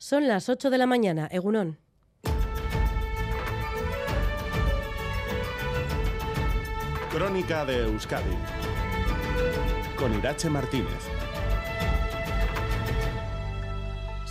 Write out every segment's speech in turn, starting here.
Son las 8 de la mañana, Egunón. Crónica de Euskadi con Irache Martínez.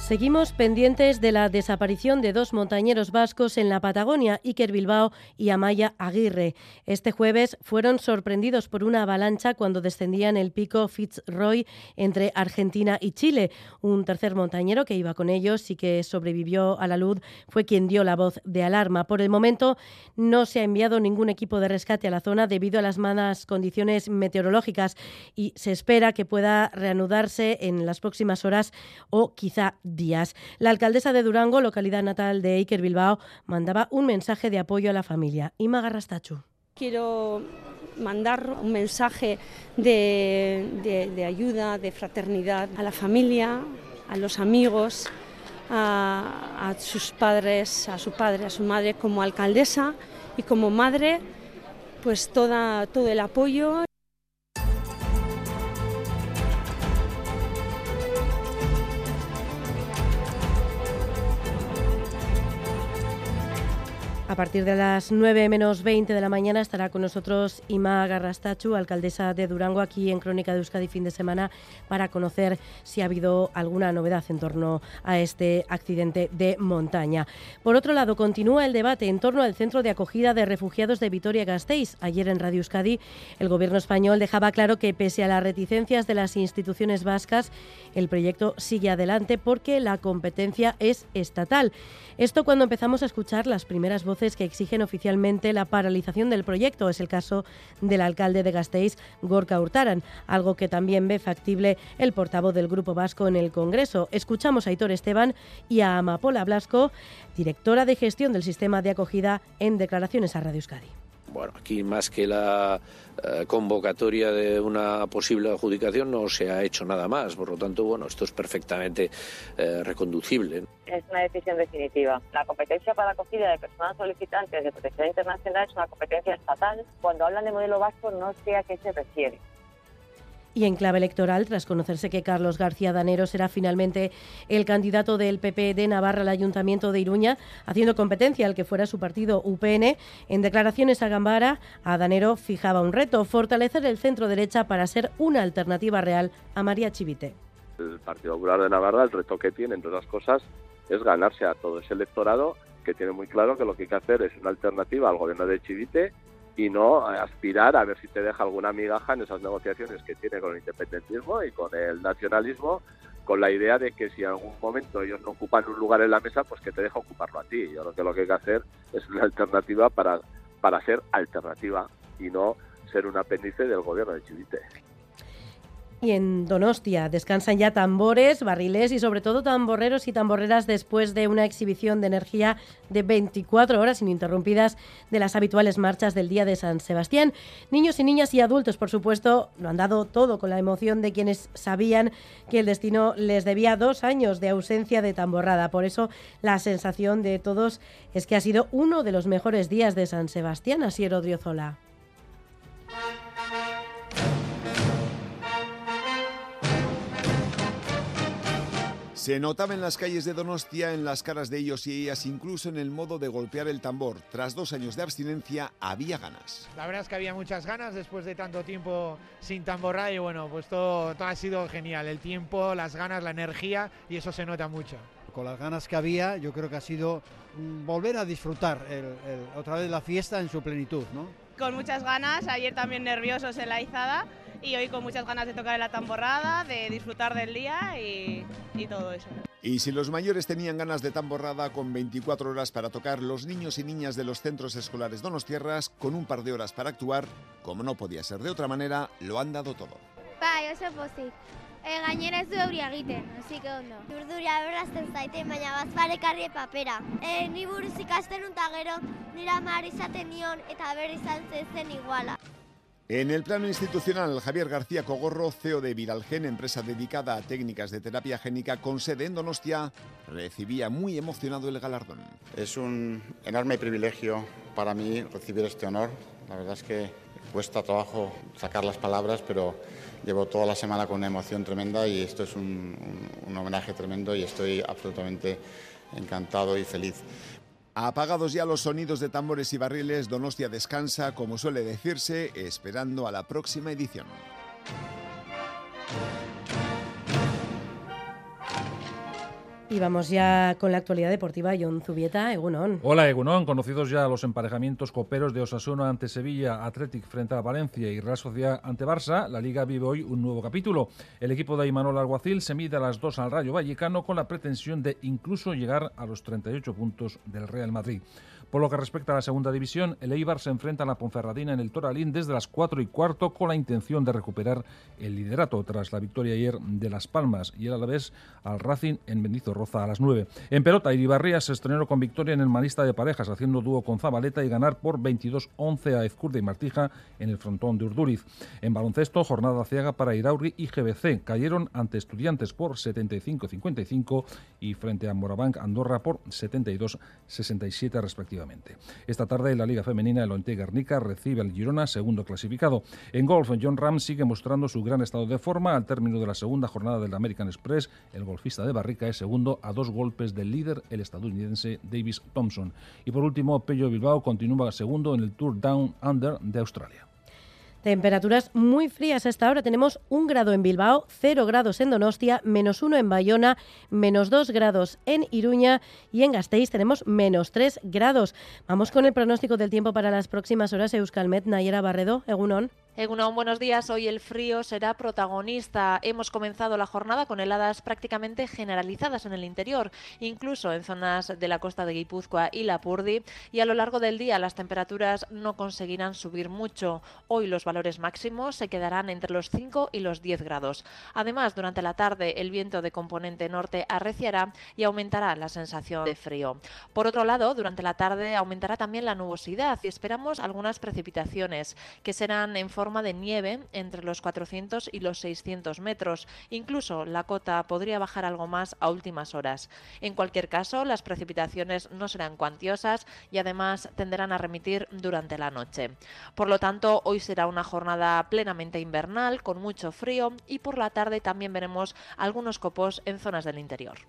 Seguimos pendientes de la desaparición de dos montañeros vascos en la Patagonia, Iker Bilbao y Amaya Aguirre. Este jueves fueron sorprendidos por una avalancha cuando descendían el pico Fitzroy entre Argentina y Chile. Un tercer montañero que iba con ellos y que sobrevivió a la luz fue quien dio la voz de alarma. Por el momento no se ha enviado ningún equipo de rescate a la zona debido a las malas condiciones meteorológicas y se espera que pueda reanudarse en las próximas horas o quizá días. La alcaldesa de Durango, localidad natal de Iker Bilbao, mandaba un mensaje de apoyo a la familia. Ima Garrastachu. Quiero mandar un mensaje de, de, ayuda, de fraternidad a la familia, a los amigos, a, a, sus padres, a su padre, a su madre como alcaldesa y como madre, pues toda, todo el apoyo. A partir de las 9 menos 20 de la mañana estará con nosotros Ima Garrastachu, alcaldesa de Durango, aquí en Crónica de Euskadi fin de semana, para conocer si ha habido alguna novedad en torno a este accidente de montaña. Por otro lado, continúa el debate en torno al centro de acogida de refugiados de Vitoria-Gasteiz. Ayer en Radio Euskadi, el gobierno español dejaba claro que, pese a las reticencias de las instituciones vascas, el proyecto sigue adelante porque la competencia es estatal. Esto cuando empezamos a escuchar las primeras voces que exigen oficialmente la paralización del proyecto. Es el caso del alcalde de Gasteiz, Gorka Hurtaran, algo que también ve factible el portavoz del Grupo Vasco en el Congreso. Escuchamos a Hitor Esteban y a Amapola Blasco, directora de gestión del sistema de acogida, en declaraciones a Radio Euskadi. Bueno, aquí más que la eh, convocatoria de una posible adjudicación no se ha hecho nada más. Por lo tanto, bueno, esto es perfectamente eh, reconducible. Es una decisión definitiva. La competencia para la acogida de personas solicitantes de protección internacional es una competencia estatal. Cuando hablan de modelo vasco, no sé a qué se refiere. Y en clave electoral, tras conocerse que Carlos García Danero será finalmente el candidato del PP de Navarra al Ayuntamiento de Iruña, haciendo competencia al que fuera su partido UPN, en declaraciones a Gambara, a Danero fijaba un reto, fortalecer el centro derecha para ser una alternativa real a María Chivite. El Partido Popular de Navarra, el reto que tiene, entre otras cosas, es ganarse a todo ese electorado que tiene muy claro que lo que hay que hacer es una alternativa al gobierno de Chivite y no aspirar a ver si te deja alguna migaja en esas negociaciones que tiene con el independentismo y con el nacionalismo, con la idea de que si en algún momento ellos no ocupan un lugar en la mesa, pues que te deja ocuparlo a ti. Yo creo que lo que hay que hacer es una alternativa para, para ser alternativa y no ser un apéndice del gobierno de Chivite. Y en Donostia descansan ya tambores, barriles y sobre todo tamborreros y tamborreras después de una exhibición de energía de 24 horas ininterrumpidas de las habituales marchas del Día de San Sebastián. Niños y niñas y adultos, por supuesto, lo han dado todo con la emoción de quienes sabían que el destino les debía dos años de ausencia de tamborrada. Por eso la sensación de todos es que ha sido uno de los mejores días de San Sebastián, así Odriozola. Se notaba en las calles de Donostia, en las caras de ellos y ellas, incluso en el modo de golpear el tambor. Tras dos años de abstinencia, había ganas. La verdad es que había muchas ganas después de tanto tiempo sin tamborrar y bueno, pues todo, todo ha sido genial. El tiempo, las ganas, la energía y eso se nota mucho. Con las ganas que había, yo creo que ha sido volver a disfrutar otra vez la fiesta en su plenitud, ¿no? Con muchas ganas, ayer también nerviosos en la izada y hoy con muchas ganas de tocar en la tamborrada, de disfrutar del día y, y todo eso. Y si los mayores tenían ganas de tamborrada con 24 horas para tocar, los niños y niñas de los centros escolares Donostierras, con un par de horas para actuar, como no podía ser de otra manera, lo han dado todo. Bai, oso pozik. E, gainera ez du euria egiten, así que ondo. Urduria berrazten zaite, baina bazparekarri papera. E, ni buruz ikasten unta gero, nira mar izaten nion eta berri izan zen iguala. En el plano institucional, Javier García Cogorro, CEO de Viralgen, empresa dedicada a técnicas de terapia génica con sede en Donostia, recibía muy emocionado el galardón. Es un enorme privilegio para mí recibir este honor. La verdad es que cuesta trabajo sacar las palabras, pero llevo toda la semana con una emoción tremenda y esto es un, homenaje tremendo y estoy absolutamente encantado y feliz. Apagados ya los sonidos de tambores y barriles, Donostia descansa, como suele decirse, esperando a la próxima edición. Y vamos ya con la actualidad deportiva. John Egunon. Hola, Egunon. Conocidos ya los emparejamientos coperos de Osasuna ante Sevilla, Athletic frente a Valencia y Real Sociedad ante Barça, la Liga vive hoy un nuevo capítulo. El equipo de Imanol Alguacil se mide a las dos al Rayo Vallecano con la pretensión de incluso llegar a los 38 puntos del Real Madrid. Por lo que respecta a la segunda división, el Eibar se enfrenta a la Ponferradina en el Toralín desde las 4 y cuarto con la intención de recuperar el liderato tras la victoria ayer de Las Palmas y el Alavés al Racing en Mendizorroza a las 9. En pelota, Iribarría se estrenó con victoria en el manista de parejas haciendo dúo con Zabaleta y ganar por 22-11 a Ezcurde y Martija en el frontón de Urduriz. En baloncesto, jornada ciega para Irauri y GBC. Cayeron ante estudiantes por 75-55 y frente a Morabanc Andorra por 72-67 respectivamente. Esta tarde en la Liga Femenina el Onte Guernica recibe al Girona, segundo clasificado. En golf, John Ram sigue mostrando su gran estado de forma. Al término de la segunda jornada del American Express, el golfista de Barrica es segundo a dos golpes del líder, el estadounidense Davis Thompson. Y por último, Pello Bilbao continúa segundo en el Tour Down Under de Australia. Temperaturas muy frías a esta hora. Tenemos un grado en Bilbao, cero grados en Donostia, menos uno en Bayona, menos dos grados en Iruña y en Gasteiz tenemos menos tres grados. Vamos con el pronóstico del tiempo para las próximas horas. Euskalmet, Nayera Barredo, Egunon. Egunon, buenos días. Hoy el frío será protagonista. Hemos comenzado la jornada con heladas prácticamente generalizadas en el interior, incluso en zonas de la costa de Guipúzcoa y Lapurdi, y a lo largo del día las temperaturas no conseguirán subir mucho. Hoy los valores máximos se quedarán entre los 5 y los 10 grados. Además, durante la tarde el viento de componente norte arreciará y aumentará la sensación de frío. Por otro lado, durante la tarde aumentará también la nubosidad y esperamos algunas precipitaciones que serán en forma de nieve entre los 400 y los 600 metros. Incluso la cota podría bajar algo más a últimas horas. En cualquier caso, las precipitaciones no serán cuantiosas y además tenderán a remitir durante la noche. Por lo tanto, hoy será una jornada plenamente invernal con mucho frío y por la tarde también veremos algunos copos en zonas del interior.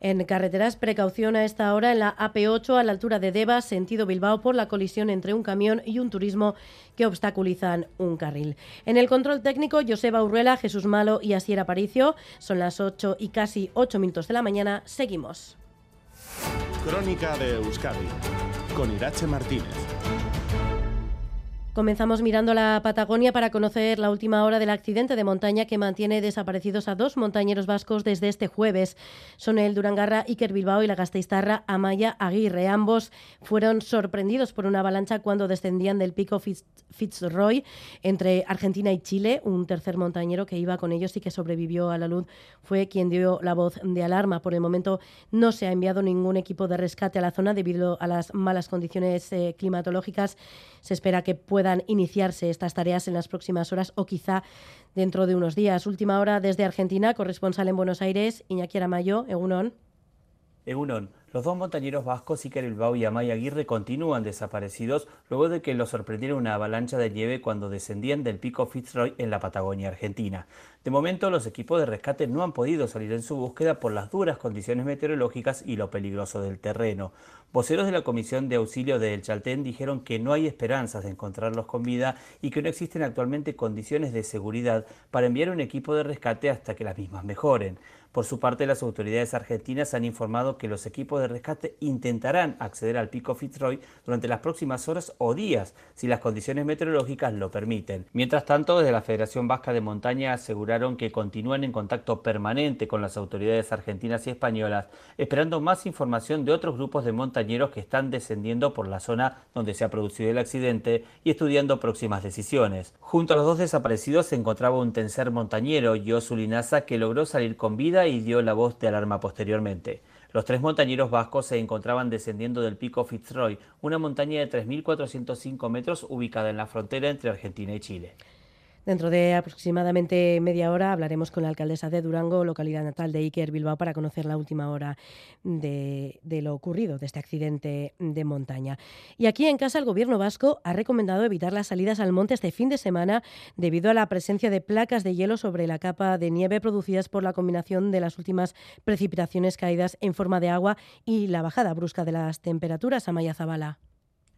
En carreteras, precaución a esta hora en la AP8 a la altura de Deva, sentido Bilbao, por la colisión entre un camión y un turismo que obstaculizan un carril. En el control técnico, Joseba Urruela, Jesús Malo y Asier Aparicio. Son las 8 y casi 8 minutos de la mañana. Seguimos. Crónica de Euskadi con Irache Martínez. Comenzamos mirando la Patagonia para conocer la última hora del accidente de montaña que mantiene desaparecidos a dos montañeros vascos desde este jueves. Son el Durangarra Iker Bilbao y la gasteiztarra Amaya Aguirre. Ambos fueron sorprendidos por una avalancha cuando descendían del pico Fitzroy entre Argentina y Chile. Un tercer montañero que iba con ellos y que sobrevivió a la luz fue quien dio la voz de alarma. Por el momento no se ha enviado ningún equipo de rescate a la zona debido a las malas condiciones eh, climatológicas. Se espera que pueda iniciarse estas tareas en las próximas horas o quizá dentro de unos días. Última hora desde Argentina, corresponsal en Buenos Aires, Iñaki Aramayo, Egunon. Los dos montañeros vascos, Iker Bilbao y Amaya Aguirre, continúan desaparecidos luego de que los sorprendiera una avalancha de nieve cuando descendían del pico Fitzroy en la Patagonia Argentina. De momento, los equipos de rescate no han podido salir en su búsqueda por las duras condiciones meteorológicas y lo peligroso del terreno. Voceros de la Comisión de Auxilio de El Chaltén dijeron que no hay esperanzas de encontrarlos con vida y que no existen actualmente condiciones de seguridad para enviar un equipo de rescate hasta que las mismas mejoren. Por su parte, las autoridades argentinas han informado que los equipos de rescate intentarán acceder al pico Fitzroy durante las próximas horas o días, si las condiciones meteorológicas lo permiten. Mientras tanto, desde la Federación Vasca de Montaña aseguraron que continúan en contacto permanente con las autoridades argentinas y españolas, esperando más información de otros grupos de montañeros que están descendiendo por la zona donde se ha producido el accidente y estudiando próximas decisiones. Junto a los dos desaparecidos se encontraba un tercer montañero, Josu Linaza, que logró salir con vida y dio la voz de alarma posteriormente. Los tres montañeros vascos se encontraban descendiendo del pico Fitzroy, una montaña de 3.405 metros ubicada en la frontera entre Argentina y Chile. Dentro de aproximadamente media hora hablaremos con la alcaldesa de Durango, localidad natal de Iker Bilbao, para conocer la última hora de, lo ocurrido, de este accidente de montaña. Y aquí en casa el gobierno vasco ha recomendado evitar las salidas al monte este fin de semana debido a la presencia de placas de hielo sobre la capa de nieve producidas por la combinación de las últimas precipitaciones caídas en forma de agua y la bajada brusca de las temperaturas. Amaya Zabala.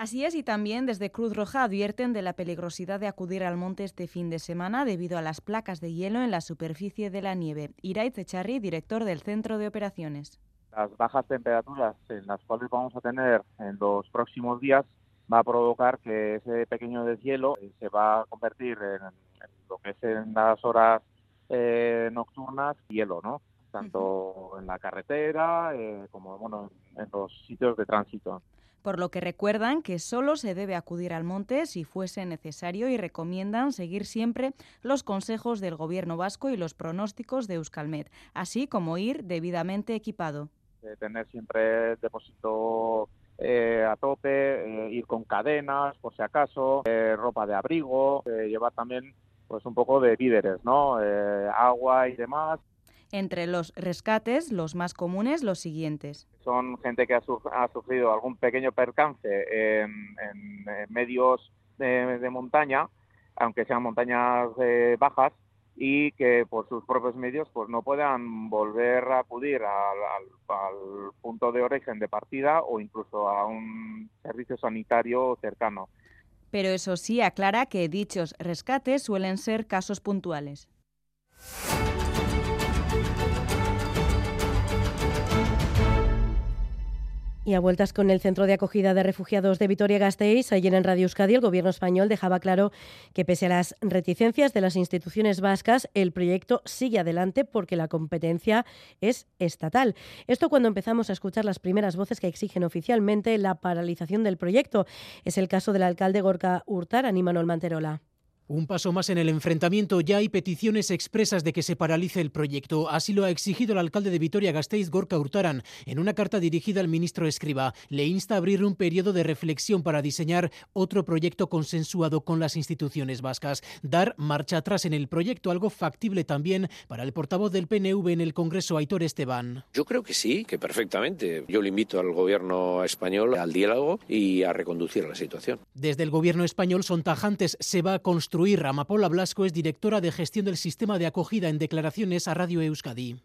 Así es, y también desde Cruz Roja advierten de la peligrosidad de acudir al monte este fin de semana debido a las placas de hielo en la superficie de la nieve. Iraiz Echarri, director del Centro de Operaciones. Las bajas temperaturas en las cuales vamos a tener en los próximos días va a provocar que ese pequeño deshielo se va a convertir en, en lo que es en las horas eh, nocturnas hielo, ¿no? Tanto uh -huh. en la carretera eh, como bueno, en los sitios de tránsito por lo que recuerdan que solo se debe acudir al monte si fuese necesario y recomiendan seguir siempre los consejos del Gobierno vasco y los pronósticos de Euskalmet, así como ir debidamente equipado. Tener siempre depósito eh, a tope, eh, ir con cadenas por si acaso, eh, ropa de abrigo, llevar también pues un poco de víveres, ¿no? agua y demás. Entre los rescates, los más comunes, los siguientes. Son gente que ha, su ha sufrido algún pequeño percance en, en, en medios de, de, montaña, aunque sean montañas eh, bajas, y que por sus propios medios pues no puedan volver a acudir al, al, al punto de origen de partida o incluso a un servicio sanitario cercano. Pero eso sí aclara que dichos rescates suelen ser casos puntuales. Y a vueltas con el Centro de Acogida de Refugiados de Vitoria-Gasteiz, ayer en Radio Euskadi el Gobierno español dejaba claro que pese a las reticencias de las instituciones vascas, el proyecto sigue adelante porque la competencia es estatal. Esto cuando empezamos a escuchar las primeras voces que exigen oficialmente la paralización del proyecto. Es el caso del alcalde Gorka Hurtar, Anímanol Manterola. Un paso más en el enfrentamiento. Ya hay peticiones expresas de que se paralice el proyecto. Así lo ha exigido el alcalde de Vitoria-Gasteiz, Gorka Hurtaran. En una carta dirigida al ministro Escriba, le insta a abrir un periodo de reflexión para diseñar otro proyecto consensuado con las instituciones vascas. Dar marcha atrás en el proyecto, algo factible también para el portavoz del PNV en el Congreso, Aitor Esteban. Yo creo que sí, que perfectamente. Yo le invito al gobierno español al diálogo y a reconducir la situación. Desde el gobierno español son tajantes. Se va a construir Amapola Blasco es directora de gestión del sistema de acogida en declaraciones a Radio Euskadi.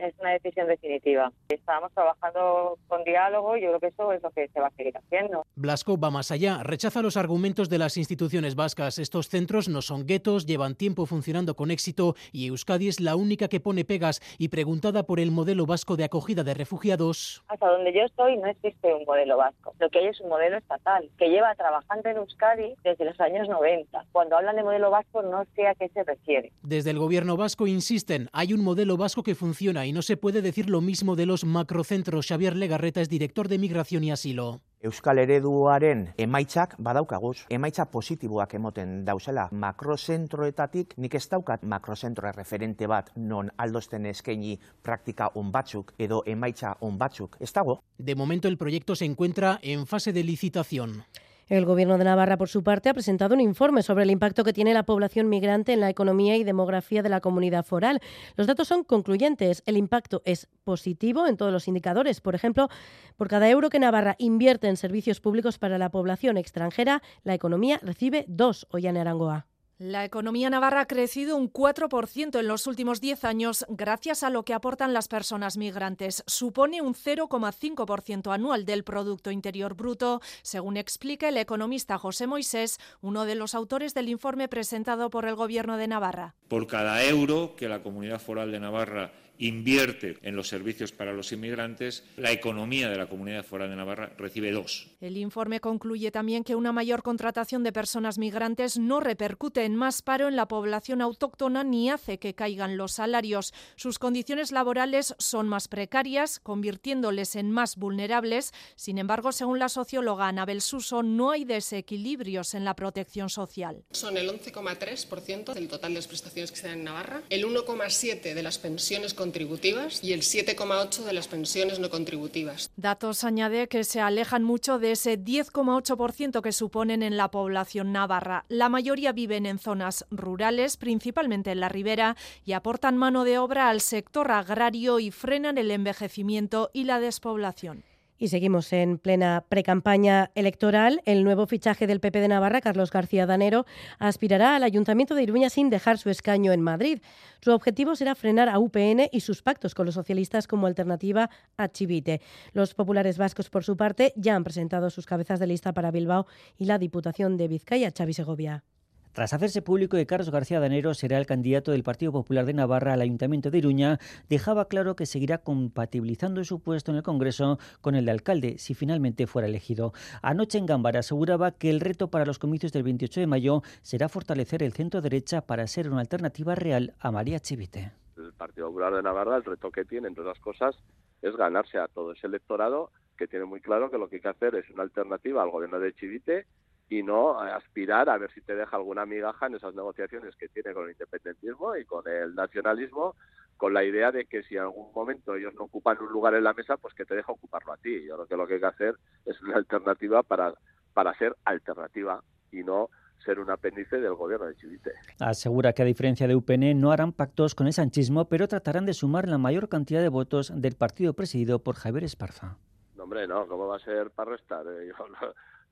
Es una decisión definitiva. Estábamos trabajando con diálogo y yo creo que eso es lo que se va a seguir haciendo. Blasco va más allá, rechaza los argumentos de las instituciones vascas. Estos centros no son guetos, llevan tiempo funcionando con éxito y Euskadi es la única que pone pegas y preguntada por el modelo vasco de acogida de refugiados. Hasta donde yo estoy no existe un modelo vasco. Lo que hay es un modelo estatal que lleva trabajando en Euskadi desde los años 90. Cuando hablan de modelo vasco no sé a qué se refiere. Desde el gobierno vasco insisten, hay un modelo vasco que funciona y no se puede decir lo mismo de los macrocentros. Xavier Legarreta es director de Migración y Asilo. Euskal ereduaren emaitzak badaukaguz, emaitza positiboak emoten dauzela. Makrozentroetatik nik ez daukat makrozentro referente bat non aldosten eskaini praktika on batzuk edo emaitza on batzuk. Ez dago. De momento el proyecto se encuentra en fase de licitación. El Gobierno de Navarra, por su parte, ha presentado un informe sobre el impacto que tiene la población migrante en la economía y demografía de la comunidad foral. Los datos son concluyentes. El impacto es positivo en todos los indicadores. Por ejemplo, por cada euro que Navarra invierte en servicios públicos para la población extranjera, la economía recibe dos, Ollane Arangoa. La economía navarra ha crecido un 4% en los últimos 10 años gracias a lo que aportan las personas migrantes. Supone un 0,5% anual del Producto Interior Bruto, según explica el economista José Moisés, uno de los autores del informe presentado por el Gobierno de Navarra. Por cada euro que la Comunidad Foral de Navarra invierte en los servicios para los inmigrantes, la economía de la Comunidad Foral de Navarra recibe dos. El informe concluye también que una mayor contratación de personas migrantes no repercute en más paro en la población autóctona ni hace que caigan los salarios. Sus condiciones laborales son más precarias, convirtiéndoles en más vulnerables. Sin embargo, según la socióloga Anabel Suso, no hay desequilibrios en la protección social. Son el 11,3% del total de las prestaciones que se dan en Navarra, el 1,7% de las pensiones con contributivas y el 7,8% de las pensiones no contributivas. Datos añade que se alejan mucho de ese 10,8% que suponen en la población navarra. La mayoría viven en zonas rurales, principalmente en la ribera, y aportan mano de obra al sector agrario y frenan el envejecimiento y la despoblación. Y seguimos en plena precampaña electoral. El nuevo fichaje del PP de Navarra, Carlos García Danero, aspirará al Ayuntamiento de Iruña sin dejar su escaño en Madrid. Su objetivo será frenar a UPN y sus pactos con los socialistas como alternativa a Chivite. Los populares vascos, por su parte, ya han presentado sus cabezas de lista para Bilbao y la Diputación de Vizcaya, Xavi Segovia. Tras hacerse público que Carlos García Danero será el candidato del Partido Popular de Navarra al Ayuntamiento de Iruña, dejaba claro que seguirá compatibilizando su puesto en el Congreso con el de alcalde si finalmente fuera elegido. Anoche en Gámbara aseguraba que el reto para los comicios del 28 de mayo será fortalecer el centro derecha para ser una alternativa real a María Chivite. El Partido Popular de Navarra, el reto que tiene, entre otras cosas, es ganarse a todo ese electorado que tiene muy claro que lo que hay que hacer es una alternativa al gobierno de Chivite y no aspirar a ver si te deja alguna migaja en esas negociaciones que tiene con el independentismo y con el nacionalismo, con la idea de que si en algún momento ellos no ocupan un lugar en la mesa, pues que te deja ocuparlo a ti. Yo creo que lo que hay que hacer es una alternativa para, para ser alternativa y no ser un apéndice del gobierno de Chivite. Asegura que a diferencia de UPN no harán pactos con el sanchismo, pero tratarán de sumar la mayor cantidad de votos del partido presidido por Javier Esparza. No, hombre, no, ¿cómo va a ser para restar? Eh, yo,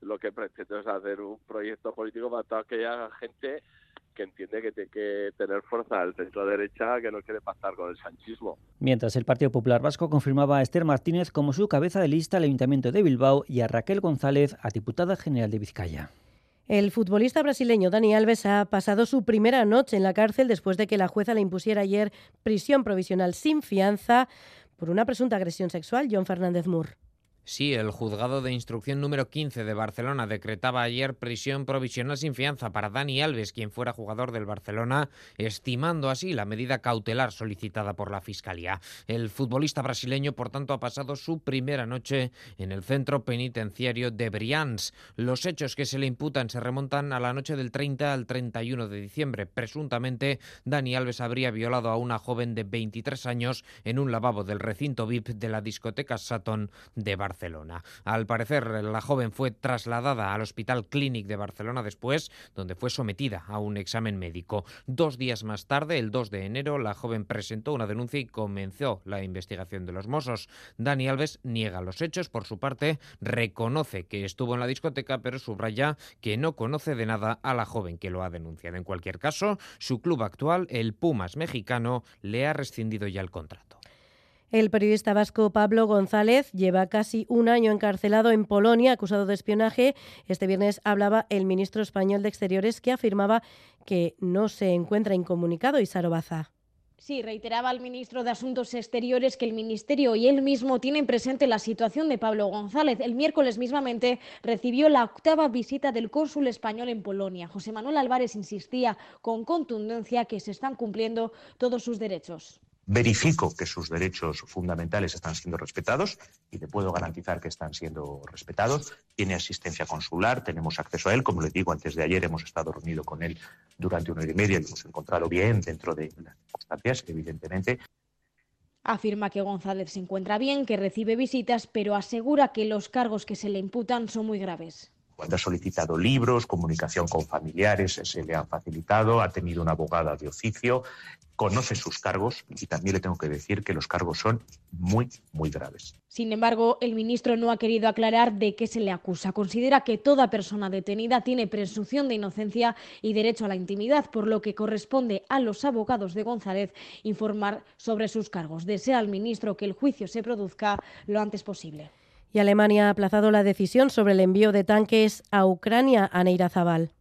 lo que pretendo es hacer un proyecto político para toda aquella gente que entiende que tiene que tener fuerza al centro derecha que no quiere pactar con el sanchismo. Mientras el Partido Popular Vasco confirmaba a Esther Martínez como su cabeza de lista al Ayuntamiento de Bilbao y a Raquel González a diputada general de Vizcaya. El futbolista brasileño Dani Alves ha pasado su primera noche en la cárcel después de que la jueza le impusiera ayer prisión provisional sin fianza por una presunta agresión sexual. John Fernández Moore. Sí, el juzgado de instrucción número 15 de Barcelona decretaba ayer prisión provisional sin fianza para Dani Alves, quien fuera jugador del Barcelona, estimando así la medida cautelar solicitada por la Fiscalía. El futbolista brasileño, por tanto, ha pasado su primera noche en el centro penitenciario de Brians. Los hechos que se le imputan se remontan a la noche del 30 al 31 de diciembre. Presuntamente, Dani Alves habría violado a una joven de 23 años en un lavabo del recinto VIP de la discoteca Saturn de Barcelona. Barcelona. Al parecer, la joven fue trasladada al Hospital Clínic de Barcelona después, donde fue sometida a un examen médico. Dos días más tarde, el 2 de enero, la joven presentó una denuncia y comenzó la investigación de los Mossos. Dani Alves niega los hechos, por su parte, reconoce que estuvo en la discoteca, pero subraya que no conoce de nada a la joven que lo ha denunciado. En cualquier caso, su club actual, el Pumas mexicano, le ha rescindido ya el contrato. El periodista vasco Pablo González lleva casi un año encarcelado en Polonia acusado de espionaje. Este viernes hablaba el ministro español de Exteriores que afirmaba que no se encuentra incomunicado Isaro Baza. Sí, reiteraba el ministro de Asuntos Exteriores que el Ministerio y él mismo tienen presente la situación de Pablo González. El miércoles mismamente recibió la octava visita del cónsul español en Polonia. José Manuel Álvarez insistía con contundencia que se están cumpliendo todos sus derechos verifico que sus derechos fundamentales están siendo respetados y le puedo garantizar que están siendo respetados. Tiene asistencia consular, tenemos acceso a él. Como le digo, antes de ayer hemos estado reunidos con él durante una hora y media y lo hemos encontrado bien dentro de las circunstancias, evidentemente. Afirma que González se encuentra bien, que recibe visitas, pero asegura que los cargos que se le imputan son muy graves. Cuando ha solicitado libros, comunicación con familiares, se le han facilitado, ha tenido una abogada de oficio, conoce sus cargos y también le tengo que decir que los cargos son muy, muy graves. Sin embargo, el ministro no ha querido aclarar de qué se le acusa. Considera que toda persona detenida tiene presunción de inocencia y derecho a la intimidad, por lo que corresponde a los abogados de González informar sobre sus cargos. Desea al ministro que el juicio se produzca lo antes posible. Y Alemania ha aplazado la decisión sobre el envío de tanques a Ucrania a Neira Zabal.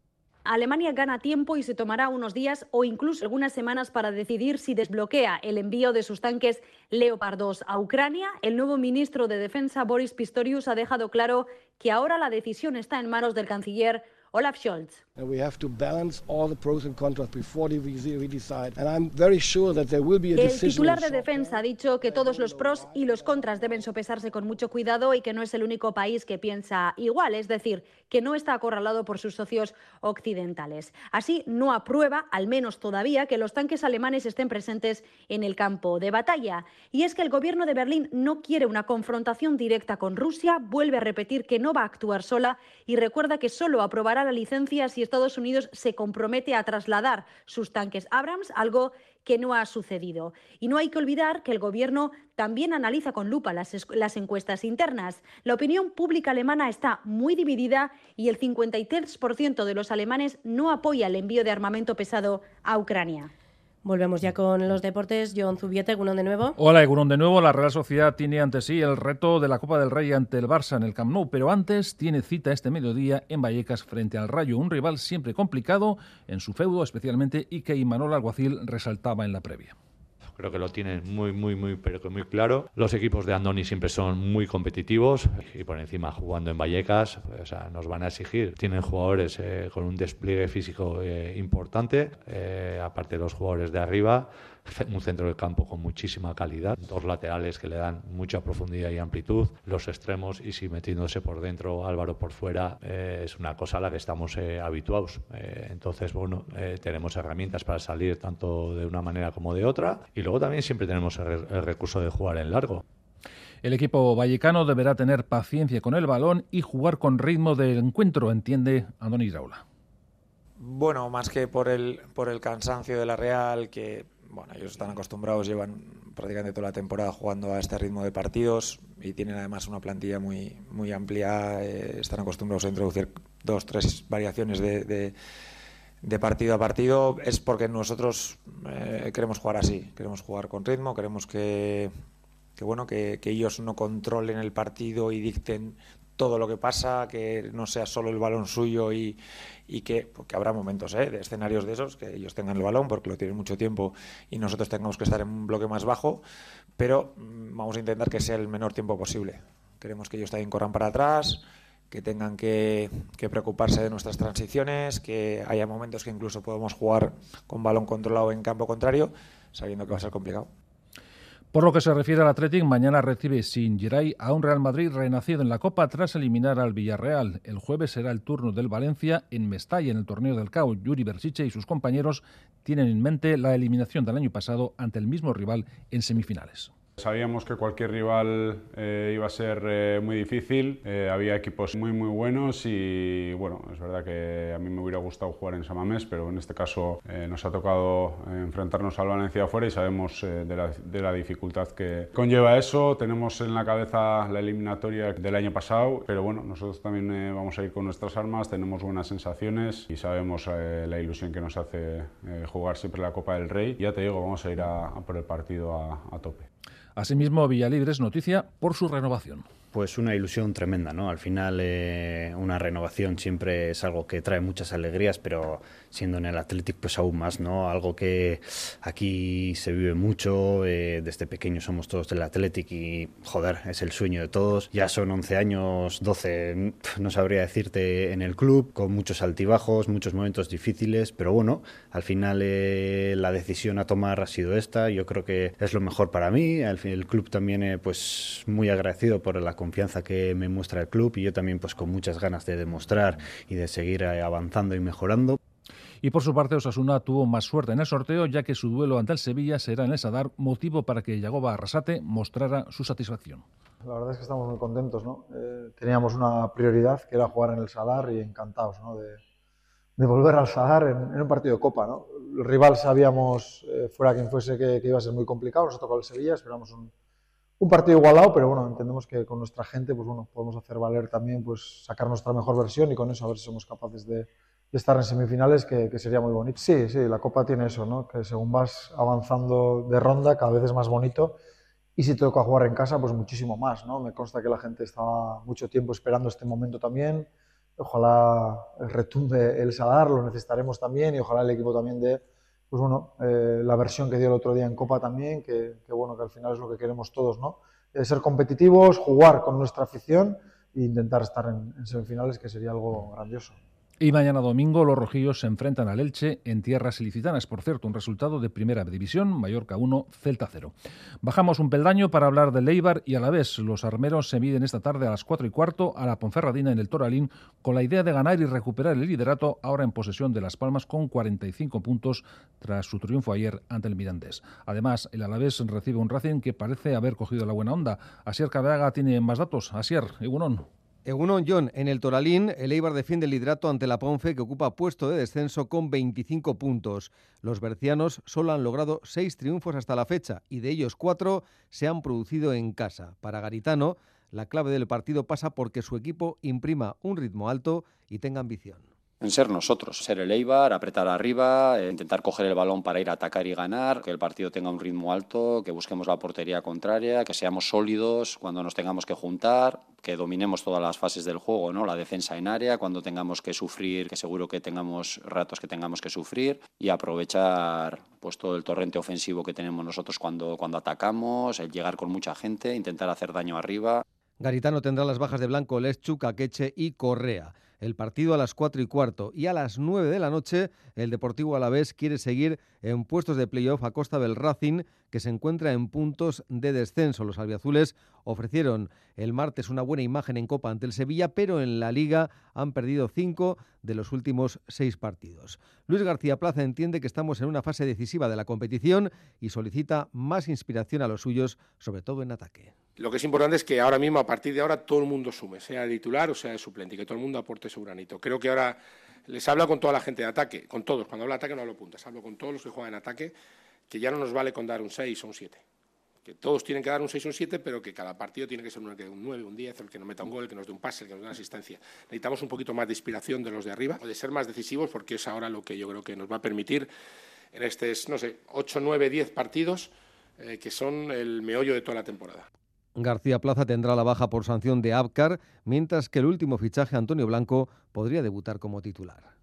Alemania gana tiempo y se tomará unos días o incluso algunas semanas para decidir si desbloquea el envío de sus tanques Leopard 2 a Ucrania. El nuevo ministro de Defensa, Boris Pistorius, ha dejado claro que ahora la decisión está en manos del canciller Olaf Scholz. El titular de defensa ha dicho que todos los pros y los contras deben sopesarse con mucho cuidado y que no es el único país que piensa igual, es decir, que no está acorralado por sus socios occidentales. Así, no aprueba, al menos todavía, que los tanques alemanes estén presentes en el campo de batalla. Y es que el gobierno de Berlín no quiere una confrontación directa con Rusia, vuelve a repetir que no va a actuar sola y recuerda que solo aprobará la licencia si Estados Unidos se compromete a trasladar sus tanques Abrams, algo que no ha sucedido. Y no hay que olvidar que el Gobierno también analiza con lupa las, las, encuestas internas. La opinión pública alemana está muy dividida y el 53% de los alemanes no apoya el envío de armamento pesado a Ucrania. Volvemos ya con los deportes. John Zubiete, Egunon de nuevo. Hola, Egunon de nuevo. La Real Sociedad tiene ante sí el reto de la Copa del Rey ante el Barça en el Camp Nou, pero antes tiene cita este mediodía en Vallecas frente al Rayo, un rival siempre complicado en su feudo, especialmente y que Imanol Alguacil resaltaba en la previa creo que lo tienen muy, muy, muy, pero muy claro. Los equipos de Andoni siempre son muy competitivos y por encima jugando en Vallecas, o sea, nos van a exigir. Tienen jugadores eh, con un despliegue físico eh, importante, eh, aparte de los jugadores de arriba un centro del campo con muchísima calidad, dos laterales que le dan mucha profundidad y amplitud, los extremos y si metiéndose por dentro Álvaro por fuera eh, es una cosa a la que estamos eh, habituados. Eh, entonces, bueno, tenemos herramientas para salir tanto de una manera como de otra y luego también siempre tenemos el, el recurso de jugar en largo. El equipo vallecano deberá tener paciencia con el balón y jugar con ritmo del encuentro, entiende Andoni Raula. Bueno, más que por el, por el cansancio de la Real, que bueno, ellos están acostumbrados, llevan prácticamente toda la temporada jugando a este ritmo de partidos y tienen además una plantilla muy, muy amplia, eh, están acostumbrados a introducir dos, tres variaciones de, de, partido a partido, es porque nosotros eh, queremos jugar así, queremos jugar con ritmo, queremos que, bueno, que ellos no controlen el partido y dicten todo lo que pasa, que no sea solo el balón suyo y, que porque habrá momentos ¿eh? de escenarios de esos que ellos tengan el balón porque lo tienen mucho tiempo y nosotros tengamos que estar en un bloque más bajo, pero mm, vamos a intentar que sea el menor tiempo posible. Queremos que ellos también corran para atrás, que tengan que, que, preocuparse de nuestras transiciones, que haya momentos que incluso podemos jugar con balón controlado en campo contrario, sabiendo que va a ser complicado. Por lo que se refiere al Athletic, mañana recibe sin Geray a un Real Madrid renacido en la Copa tras eliminar al Villarreal. El jueves será el turno del Valencia en Mestalla, en el torneo del CAO. Yuri Berchiche y sus compañeros tienen en mente la eliminación del año pasado ante el mismo rival en semifinales. Sabíamos que cualquier rival eh, iba a ser eh, muy difícil, eh, había equipos muy muy buenos y bueno, es verdad que a mí me hubiera gustado jugar en Samamés, pero en este caso nos ha tocado enfrentarnos al Valencia afuera y sabemos de la, de, la, dificultad que conlleva eso. Tenemos en la cabeza la eliminatoria del año pasado, pero bueno, nosotros también vamos a ir con nuestras armas, tenemos buenas sensaciones y sabemos la ilusión que nos hace jugar siempre la Copa del Rey. Ya te digo, vamos a ir a, a por el partido a, a tope. Asimismo, Villalibre es noticia por su renovación. Pues una ilusión tremenda, ¿no? Al final eh, una renovación siempre es algo que trae muchas alegrías, pero siendo en el Athletic pues aún más, ¿no? Algo que aquí se vive mucho, eh, desde pequeños somos todos del Athletic y joder, es el sueño de todos. Ya son 11 años, 12, no sabría decirte en el club, con muchos altibajos, muchos momentos difíciles, pero bueno, al final eh, la decisión a tomar ha sido esta, yo creo que es lo mejor para mí, fin, el club también eh, pues muy agradecido por la confianza que me muestra el club y yo también pues con muchas ganas de demostrar y de seguir eh, avanzando y mejorando. Y por su parte, Osasuna tuvo más suerte en el sorteo, ya que su duelo ante el Sevilla será en el Sadar, motivo para que Yagoba Arrasate mostrara su satisfacción. La verdad es que estamos muy contentos, ¿no? Eh, teníamos una prioridad que era jugar en el Sadar y encantados, ¿no? De, de volver al Sadar en, en, un partido de Copa, ¿no? El rival sabíamos, eh, fuera quien fuese, que, que, iba a ser muy complicado, nos tocó el Sevilla, esperamos un, un partido igualado, pero bueno, entendemos que con nuestra gente, pues bueno, podemos hacer valer también, pues sacar nuestra mejor versión y con eso a ver si somos capaces de, de estar en semifinales, que, que, sería muy bonito. Sí, sí, la Copa tiene eso, ¿no? Que según vas avanzando de ronda, cada vez es más bonito. Y si toca jugar en casa, pues muchísimo más, ¿no? Me consta que la gente estaba mucho tiempo esperando este momento también. Ojalá retumbe el Sadar, lo necesitaremos también y ojalá el equipo también de pues bueno, eh, la versión que dio el otro día en Copa también, que, bueno, que al final es lo que queremos todos, ¿no? Eh, ser competitivos, jugar con nuestra afición e intentar estar en, semifinales, que sería algo grandioso. Y mañana domingo los rojillos se enfrentan al Elche en tierras ilicitanas. Por cierto, un resultado de primera división, Mallorca 1, Celta 0. Bajamos un peldaño para hablar de Leibar y a la vez los armeros se miden esta tarde a las 4 y cuarto a la Ponferradina en el Toralín con la idea de ganar y recuperar el liderato ahora en posesión de Las Palmas con 45 puntos tras su triunfo ayer ante el Mirandés. Además, el Alavés recibe un Racing que parece haber cogido la buena onda. Asier Cabeaga tiene más datos. Asier, Egunon. En el Toralín, el Eibar defiende el liderato ante la Ponfe, que ocupa puesto de descenso con 25 puntos. Los bercianos solo han logrado seis triunfos hasta la fecha y de ellos cuatro se han producido en casa. Para Garitano, la clave del partido pasa porque su equipo imprima un ritmo alto y tenga ambición en ser nosotros, ser el Eibar, apretar arriba, eh, intentar coger el balón para ir a atacar y ganar, que el partido tenga un ritmo alto, que busquemos la portería contraria, que seamos sólidos cuando nos tengamos que juntar, que dominemos todas las fases del juego, ¿no? La defensa en área, cuando tengamos que sufrir, que seguro que tengamos ratos que tengamos que sufrir y aprovechar pues todo el torrente ofensivo que tenemos nosotros cuando, cuando atacamos, el llegar con mucha gente, intentar hacer daño arriba. Garitano tendrá las bajas de Blanco, Leschuk, Akeche y Correa el partido a las 4 y cuarto. Y a las 9 de la noche, el Deportivo Alavés quiere seguir en puestos de playoff a costa del Racing, que se encuentra en puntos de descenso. Los albiazules ofrecieron el martes una buena imagen en Copa ante el Sevilla, pero en la Liga han perdido cinco de los últimos seis partidos. Luis García Plaza entiende que estamos en una fase decisiva de la competición y solicita más inspiración a los suyos, sobre todo en ataque. Lo que es importante es que ahora mismo, a partir de ahora, todo el mundo sume, sea titular o sea el suplente, y que todo el mundo aporte su granito. Creo que ahora les hablo con toda la gente de ataque, con todos. Cuando hablo de ataque no hablo puntas, hablo con todos los que juegan en ataque, que ya no nos vale con dar un 6 o un 7. Que todos tienen que dar un 6 o un 7, pero que cada partido tiene que ser un 9, un 10, el que nos meta un gol, el que nos dé un pase, el que nos dé una asistencia. Necesitamos un poquito más de inspiración de los de arriba, de ser más decisivos, porque es ahora lo que yo creo que nos va a permitir en estos, no sé, 8, 9, 10 partidos, eh, que son el meollo de toda la temporada. García Plaza tendrá la baja por sanción de Abcar, mientras que el último fichaje, Antonio Blanco, podría debutar como titular.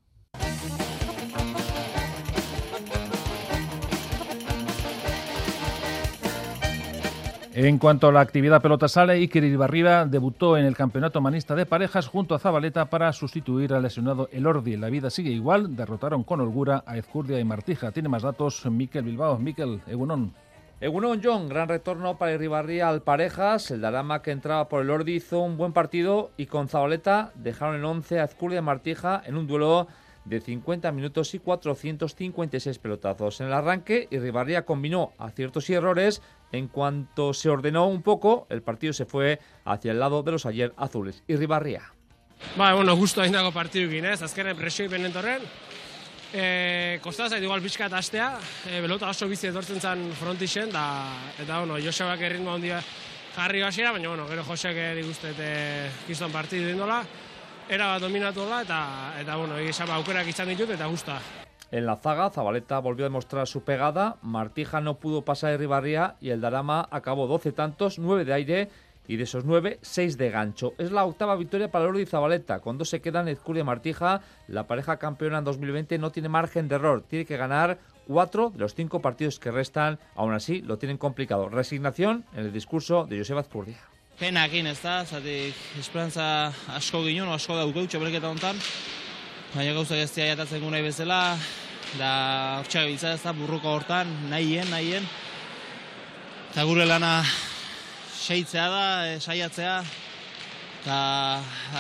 En cuanto a la actividad pelota sale, Iker Ibarriba debutó en el Campeonato Manista de Parejas junto a Zabaleta para sustituir al lesionado Elordi. La vida sigue igual, derrotaron con holgura a Ezcurdia y Martija. Tiene más datos Miquel Bilbao. Miquel, Egunon. Egunon John, gran retorno para Iribarría al Parejas. El Darama que entraba por el Ordi hizo un buen partido y con Zabaleta dejaron el 11 a Ezcurdia y Martija en un duelo de 50 minutos y 456 pelotazos. En el arranque, Iribarría combinó aciertos y errores. En cuanto se ordenó un poco, el partido se fue hacia el lado de los ayer azules. Irribarria. Ba, bueno, ginez, azkenen E, Kosta zait igual pixka eta astea, e, belota oso bizi etortzen zen frontixen, da, eta bueno, Josebak erritmo handia jarri basiera, baina bueno, gero Joseak dik uste eta kiston partidu dindola, era bat dominatu eta, eta bueno, egizan ba, aukerak izan ditut eta gusta. En la zaga, Zabaleta volvió a demostrar su pegada, Martija no pudo pasar a Ribarría y el Darama acabó 12 tantos, 9 de aire y de esos nueve, seis de gancho. Es la octava victoria para Lordi y Zabaleta. Cuando se quedan Ezcuria y Martija, la pareja campeona en 2020 no tiene margen de error. Tiene que ganar cuatro de los cinco partidos que restan. Aún así, lo tienen complicado. Resignación en el discurso de Joseba Azcurdia. Pena egin ez da, zatik esperantza asko ginen, asko daukeu txapelketa honetan. Baina gauzak ez dira jatatzen nahi bezala, da hortxak biltza ez da burruko hortan, nahien, nahien. Eta gure lana seitzea da, e, saiatzea, eta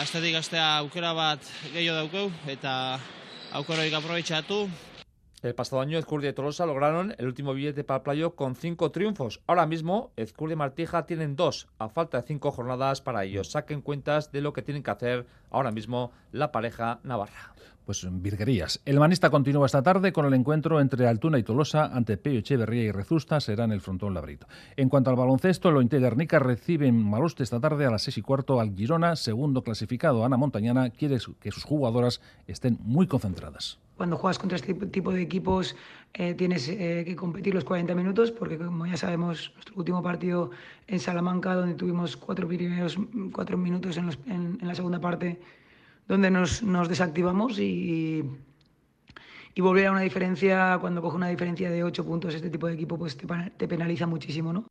astetik astea aukera bat gehiago daukeu, eta aukeroik aprobetxatu. El pasado año Ezcurdia y Tolosa lograron el último billete para el playo con cinco triunfos. Ahora mismo Ezcurdia y Martija tienen dos, a falta de cinco jornadas para ellos. Saquen cuentas de lo que tienen que hacer ahora mismo la pareja navarra pues virguerías. El manista continúa esta tarde con el encuentro entre Altuna y Tolosa ante Peyo Echeverría y Rezusta será en el frontón Labrito. En cuanto al baloncesto, lo Guernica recibe en Maloste esta tarde a las seis y cuarto al Girona, segundo clasificado. Ana Montañana quiere que sus jugadoras estén muy concentradas. Cuando juegas contra este tipo de equipos eh, tienes eh, que competir los 40 minutos porque como ya sabemos nuestro último partido en Salamanca donde tuvimos cuatro primeros cuatro minutos en la segunda parte donde nos, nos desactivamos y, y volver a una diferencia, cuando coge una diferencia de 8 puntos este tipo de equipo, pues te, te penaliza muchísimo, ¿no?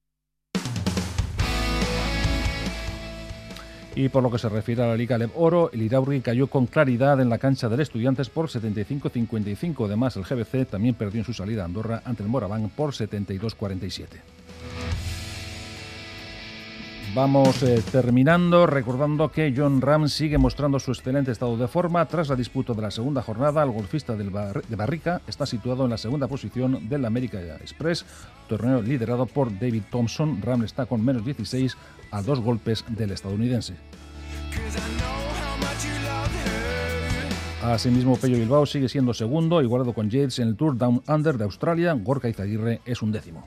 Y por lo que se refiere a la Liga Lev Oro, el Iraurgi cayó con claridad en la cancha del Estudiantes por 75-55. Además, el GBC también perdió en su salida a Andorra ante el Moraván por 72-47. Vamos eh, terminando recordando que John Ram sigue mostrando su excelente estado de forma. Tras la disputa de la segunda jornada, el golfista de Barrica está situado en la segunda posición del America Express, torneo liderado por David Thompson. Ram está con menos 16 a dos golpes del estadounidense. Asimismo, Pello Bilbao sigue siendo segundo, igualado con Yates en el Tour Down Under de Australia. Gorka Izaguirre es un décimo.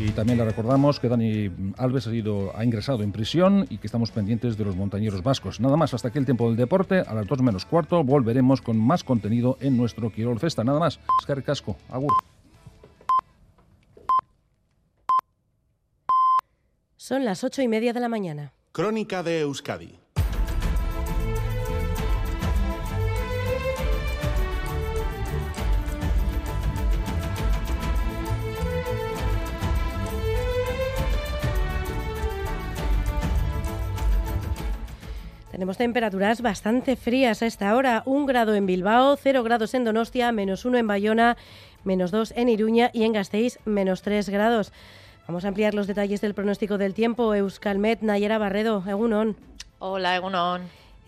Y también le recordamos que Dani Alves ha, ido, ha ingresado en prisión y que estamos pendientes de los montañeros vascos. Nada más, hasta aquí el tiempo del deporte. A las 2 menos cuarto volveremos con más contenido en nuestro Quirol Festa. Nada más. Escar Casco. Agur. Son las ocho y media de la mañana. Crónica de Euskadi Tenemos temperaturas bastante frías a esta hora. Un grado en Bilbao, cero grados en Donostia, menos uno en Bayona, menos dos en Iruña y en Gasteiz, menos tres grados. Vamos a ampliar los detalles del pronóstico del tiempo. Euskalmet, Nayera Barredo, Egunon. Hola, Egunon.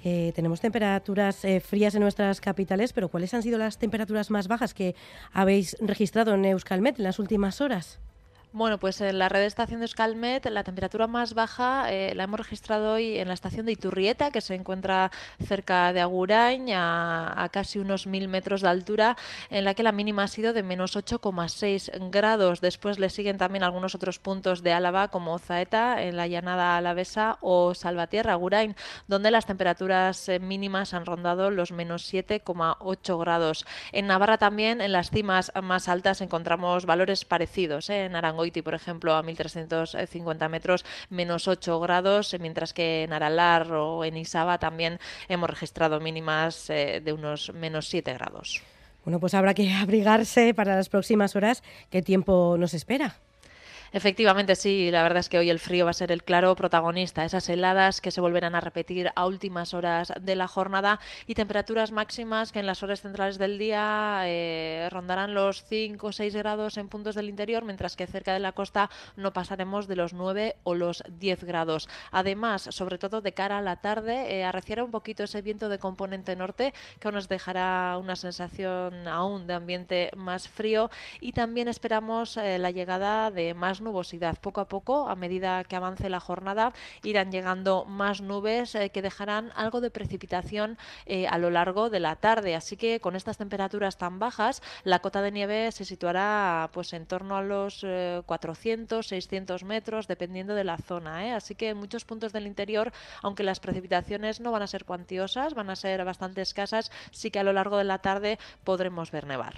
Eh, tenemos temperaturas eh, frías en nuestras capitales, pero ¿cuáles han sido las temperaturas más bajas que habéis registrado en Euskalmet en las últimas horas? Bueno, pues en la red de estación de la temperatura más baja eh, la hemos registrado hoy en la estación de Iturrieta, que se encuentra cerca de Agurain, a, casi unos mil metros de altura, en la que la mínima ha sido de menos 8,6 grados. Después le siguen también algunos otros puntos de Álava, como Zaeta, en la llanada alavesa, o Salvatierra, Agurain, donde las temperaturas eh, mínimas han rondado los menos 7,8 grados. En Navarra también, en las cimas más altas, encontramos valores parecidos. Eh, en Arango por ejemplo, a 1.350 metros, menos 8 grados, mientras que en Aralar o en Isaba también hemos registrado mínimas eh, de unos menos 7 grados. Bueno, pues habrá que abrigarse para las próximas horas. ¿Qué tiempo nos espera? Efectivamente, sí, la verdad es que hoy el frío va a ser el claro protagonista. Esas heladas que se volverán a repetir a últimas horas de la jornada y temperaturas máximas que en las horas centrales del día eh, rondarán los 5 o 6 grados en puntos del interior, mientras que cerca de la costa no pasaremos de los 9 o los 10 grados. Además, sobre todo de cara a la tarde, eh, arreciará un poquito ese viento de componente norte que nos dejará una sensación aún de ambiente más frío y también esperamos eh, la llegada de más nubosidad. Poco a poco, a medida que avance la jornada, irán llegando más nubes eh, que dejarán algo de precipitación eh, a lo largo de la tarde. Así que con estas temperaturas tan bajas, la cota de nieve se situará pues en torno a los 400, eh, 600 metros, dependiendo de la zona. Así que en muchos puntos del interior, aunque las precipitaciones no van a ser cuantiosas, van a ser bastante escasas, sí que a lo largo de la tarde podremos ver nevar.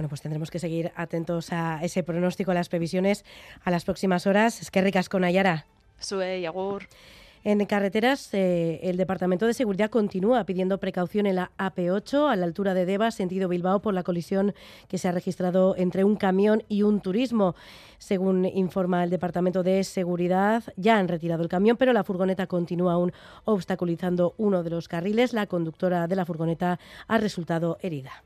Bueno, pues tendremos que seguir atentos a ese pronóstico, a las previsiones a las próximas horas. Es que ricas con Ayara. Sue, Yagur. En carreteras, eh, el Departamento de Seguridad continúa pidiendo precaución en la AP8 a la altura de Deva, sentido Bilbao, por la colisión que se ha registrado entre un camión y un turismo. Según informa el Departamento de Seguridad, ya han retirado el camión, pero la furgoneta continúa aún obstaculizando uno de los carriles. La conductora de la furgoneta ha resultado herida.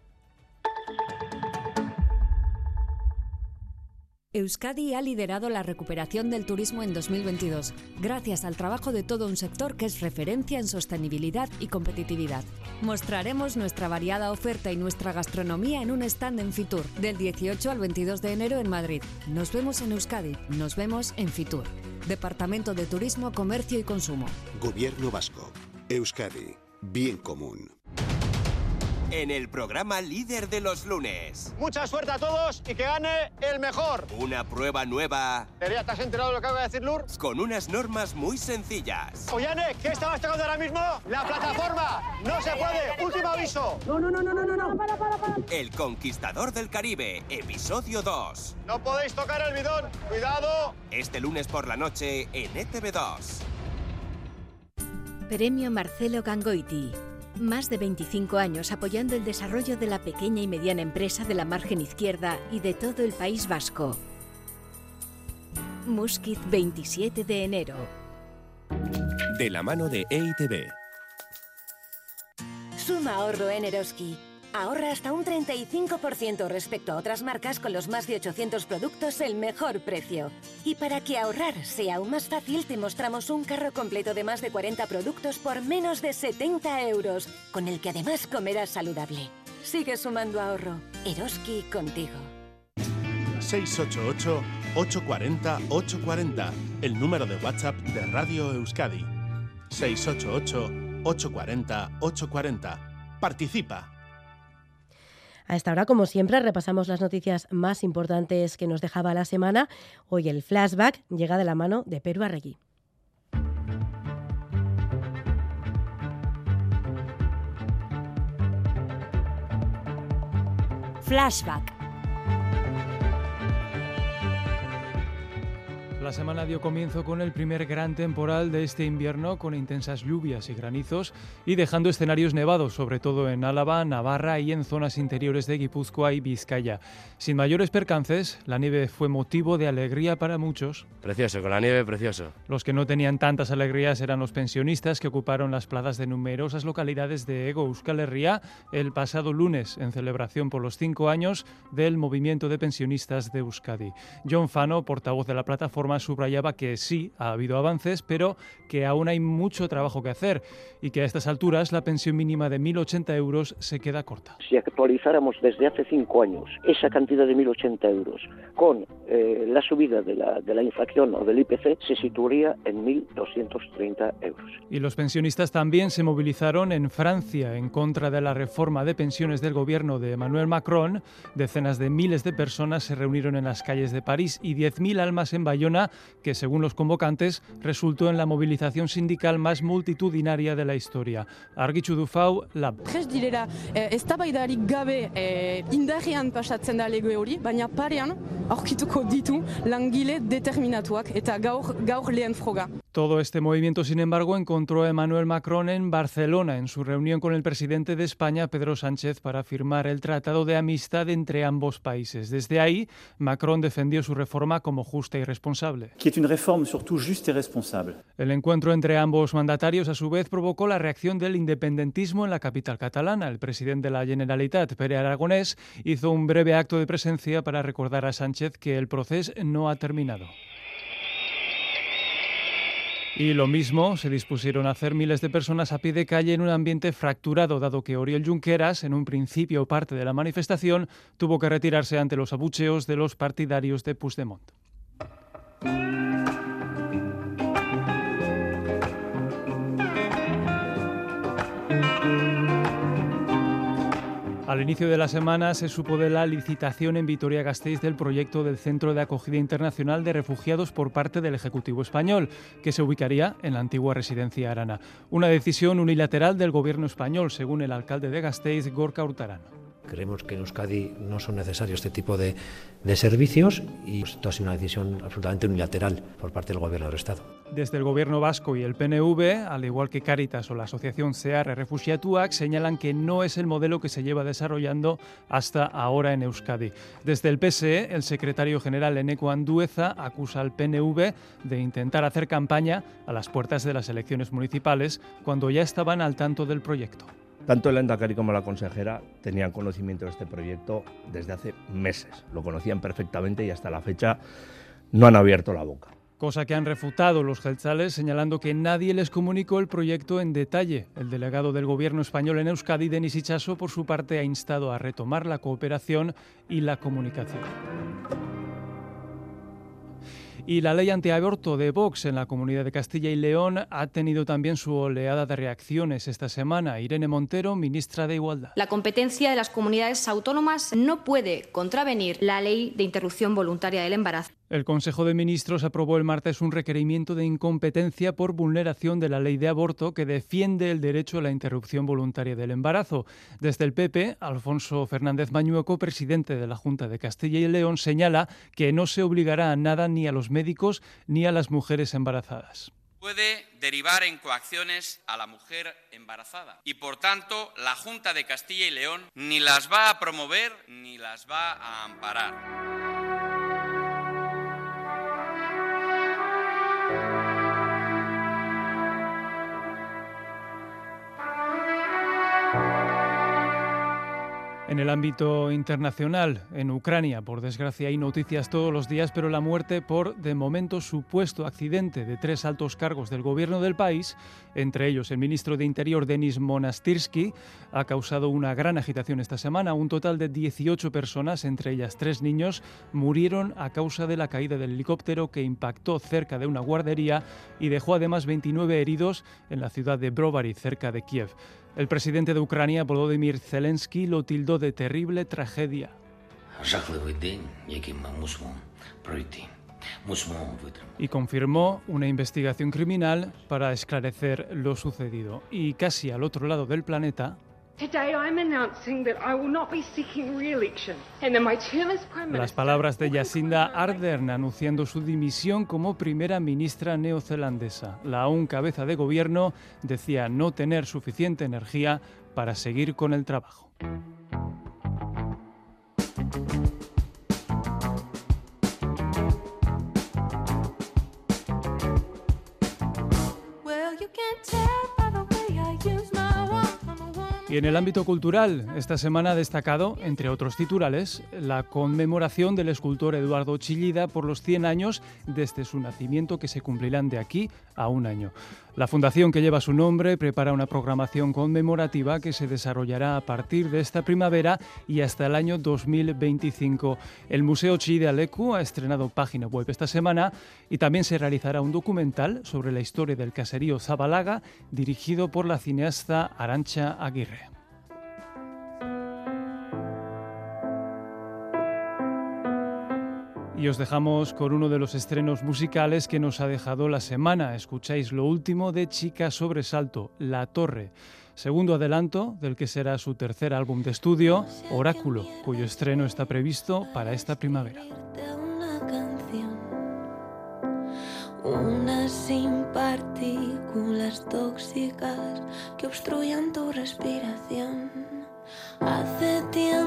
Euskadi ha liderado la recuperación del turismo en 2022, gracias al trabajo de todo un sector que es referencia en sostenibilidad y competitividad. Mostraremos nuestra variada oferta y nuestra gastronomía en un stand en Fitur, del 18 al 22 de enero en Madrid. Nos vemos en Euskadi, nos vemos en Fitur. Departamento de Turismo, Comercio y Consumo. Gobierno Vasco. Euskadi. Bien común en el programa líder de los lunes. Mucha suerte a todos y que gane el mejor. Una prueba nueva. ¿Te has enterado de lo que acaba de decir Lur? Con unas normas muy sencillas. Oyane, ¿qué estabas tocando ahora mismo? La plataforma. No se puede. Último aviso. No, no, no, no, no, no. Para, para, para. El Conquistador del Caribe, episodio 2. No podéis tocar el bidón. Cuidado. Este lunes por la noche en ETV2. Premio Marcelo Gangoiti. Más de 25 años apoyando el desarrollo de la pequeña y mediana empresa de la margen izquierda y de todo el País Vasco. Musquiz 27 de enero. De la mano de EITB. Suma ahorro en Eroski. Ahorra hasta un 35% respecto a otras marcas con los más de 800 productos el mejor precio. Y para que ahorrar sea aún más fácil, te mostramos un carro completo de más de 40 productos por menos de 70 euros, con el que además comerás saludable. Sigue sumando ahorro. Eroski contigo. 688-840-840, el número de WhatsApp de Radio Euskadi. 688-840-840. Participa. A esta hora, como siempre, repasamos las noticias más importantes que nos dejaba la semana. Hoy el flashback llega de la mano de Perú Arregui. Flashback. La semana dio comienzo con el primer gran temporal de este invierno, con intensas lluvias y granizos y dejando escenarios nevados, sobre todo en Álava, Navarra y en zonas interiores de Guipúzcoa y Vizcaya. Sin mayores percances, la nieve fue motivo de alegría para muchos. Precioso, con la nieve precioso. Los que no tenían tantas alegrías eran los pensionistas que ocuparon las plazas de numerosas localidades de Ego Euskal Herria el pasado lunes, en celebración por los cinco años del movimiento de pensionistas de Euskadi. John Fano, portavoz de la plataforma, subrayaba que sí, ha habido avances, pero que aún hay mucho trabajo que hacer y que a estas alturas la pensión mínima de 1.080 euros se queda corta. Si actualizáramos desde hace cinco años esa cantidad de 1.080 euros con eh, la subida de la, de la inflación o del IPC, se situaría en 1.230 euros. Y los pensionistas también se movilizaron en Francia en contra de la reforma de pensiones del gobierno de Emmanuel Macron. Decenas de miles de personas se reunieron en las calles de París y 10.000 almas en Bayona que según los convocantes resultó en la movilización sindical más multitudinaria de la historia. Argitxu Dufau, Lab. Prest direla, eh, eztabaidarik gabe eh, indarrean pasatzen da lege hori, baina parean aurkituko ditu langile determinatuak eta gaur, gaur lehen froga. Todo este movimiento, sin embargo, encontró a Emmanuel Macron en Barcelona en su reunión con el presidente de España, Pedro Sánchez, para firmar el Tratado de Amistad entre ambos países. Desde ahí, Macron defendió su reforma como justa y responsable. Responsable. El encuentro entre ambos mandatarios, a su vez, provocó la reacción del independentismo en la capital catalana. El presidente de la Generalitat, Pere Aragonés, hizo un breve acto de presencia para recordar a Sánchez que el proceso no ha terminado. Y lo mismo se dispusieron a hacer miles de personas a pie de calle en un ambiente fracturado, dado que Oriol Junqueras, en un principio parte de la manifestación, tuvo que retirarse ante los abucheos de los partidarios de Puigdemont. Al inicio de la semana se supo de la licitación en Vitoria-Gasteiz del proyecto del Centro de Acogida Internacional de Refugiados por parte del Ejecutivo español, que se ubicaría en la antigua residencia Arana. Una decisión unilateral del gobierno español, según el alcalde de Gasteiz, Gorka Hurtarano. Creemos que en Euskadi no son necesarios este tipo de, servicios y esto ha sido una decisión absolutamente unilateral por parte del Gobierno del Estado. Desde el Gobierno vasco y el PNV, al igual que Caritas o la Asociación CEAR Refugiatuac, señalan que no es el modelo que se lleva desarrollando hasta ahora en Euskadi. Desde el PSE, el secretario general Eneco Andueza acusa al PNV de intentar hacer campaña a las puertas de las elecciones municipales cuando ya estaban al tanto del proyecto. Tanto el Endacari como la consejera tenían conocimiento de este proyecto desde hace meses. Lo conocían perfectamente y hasta la fecha no han abierto la boca. Cosa que han refutado los gelzales señalando que nadie les comunicó el proyecto en detalle. El delegado del gobierno español en Euskadi, Denis Ichaso, por su parte ha instado a retomar la cooperación y la comunicación. Y la ley antiaborto de Vox en la comunidad de Castilla y León ha tenido también su oleada de reacciones esta semana. Irene Montero, ministra de Igualdad. La competencia de las comunidades autónomas no puede contravenir la ley de interrupción voluntaria del embarazo. El Consejo de Ministros aprobó el martes un requerimiento de incompetencia por vulneración de la ley de aborto que defiende el derecho a la interrupción voluntaria del embarazo. Desde el PP, Alfonso Fernández Mañueco, presidente de la Junta de Castilla y León, señala que no se obligará a nada ni a los médicos ni a las mujeres embarazadas puede derivar en coacciones a la mujer embarazada. Y por tanto, la Junta de Castilla y León ni las va a promover ni las va a amparar. En el ámbito internacional, en Ucrania, por desgracia hay noticias todos los días, pero la muerte por, de momento, supuesto accidente de tres altos cargos del gobierno del país, entre ellos el ministro de Interior Denis Monastirsky, ha causado una gran agitación esta semana. Un total de 18 personas, entre ellas tres niños, murieron a causa de la caída del helicóptero que impactó cerca de una guardería y dejó además 29 heridos en la ciudad de Brovary, cerca de Kiev. El presidente de Ucrania, Volodymyr Zelensky, lo tildó de terrible tragedia. Y confirmó una investigación criminal para esclarecer lo sucedido. Y casi al otro lado del planeta, las palabras de Jacinda Ardern anunciando su dimisión como primera ministra neozelandesa. La aún cabeza de gobierno decía no tener suficiente energía para seguir con el trabajo. Y en el ámbito cultural, esta semana ha destacado, entre otros titulares, la conmemoración del escultor Eduardo Chillida por los 100 años desde su nacimiento que se cumplirán de aquí a un año. La fundación que lleva su nombre prepara una programación conmemorativa que se desarrollará a partir de esta primavera y hasta el año 2025. El Museo Chillida Alecu ha estrenado página web esta semana y también se realizará un documental sobre la historia del caserío Zabalaga dirigido por la cineasta Arancha Aguirre. Y os dejamos con uno de los estrenos musicales que nos ha dejado la semana. Escucháis lo último de Chica Sobresalto, La Torre, segundo adelanto del que será su tercer álbum de estudio, Oráculo, cuyo estreno está previsto para esta primavera. Una sin tóxicas que obstruyan tu respiración. Hace tiempo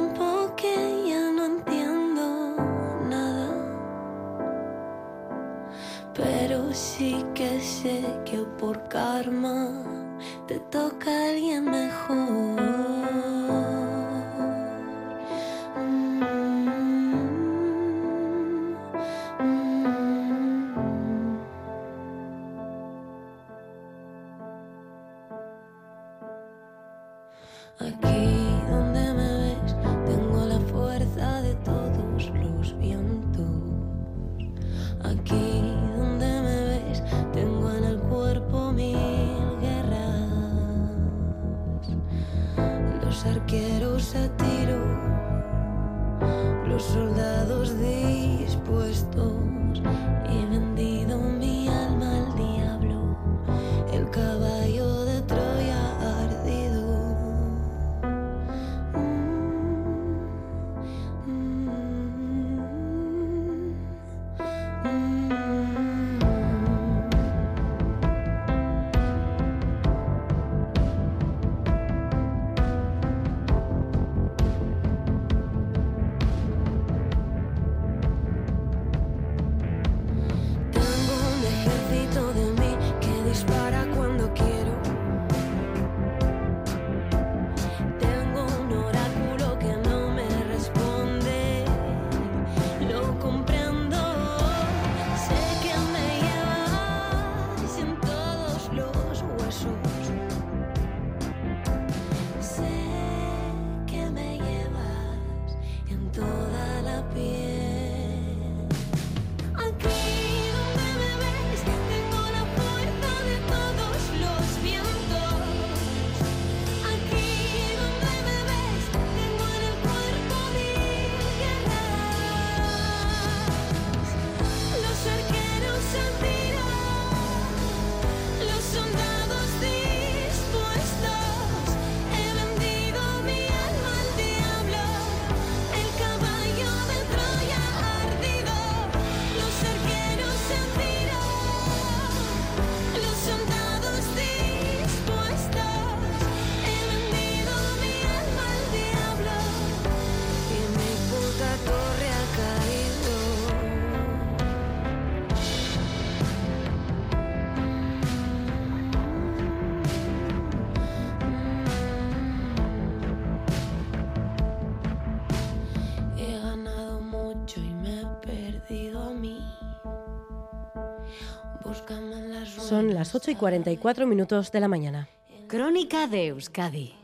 sí que sé que por karma te toca alguien mejor. Son las 8 y 44 minutos de la mañana. Crónica de Euskadi.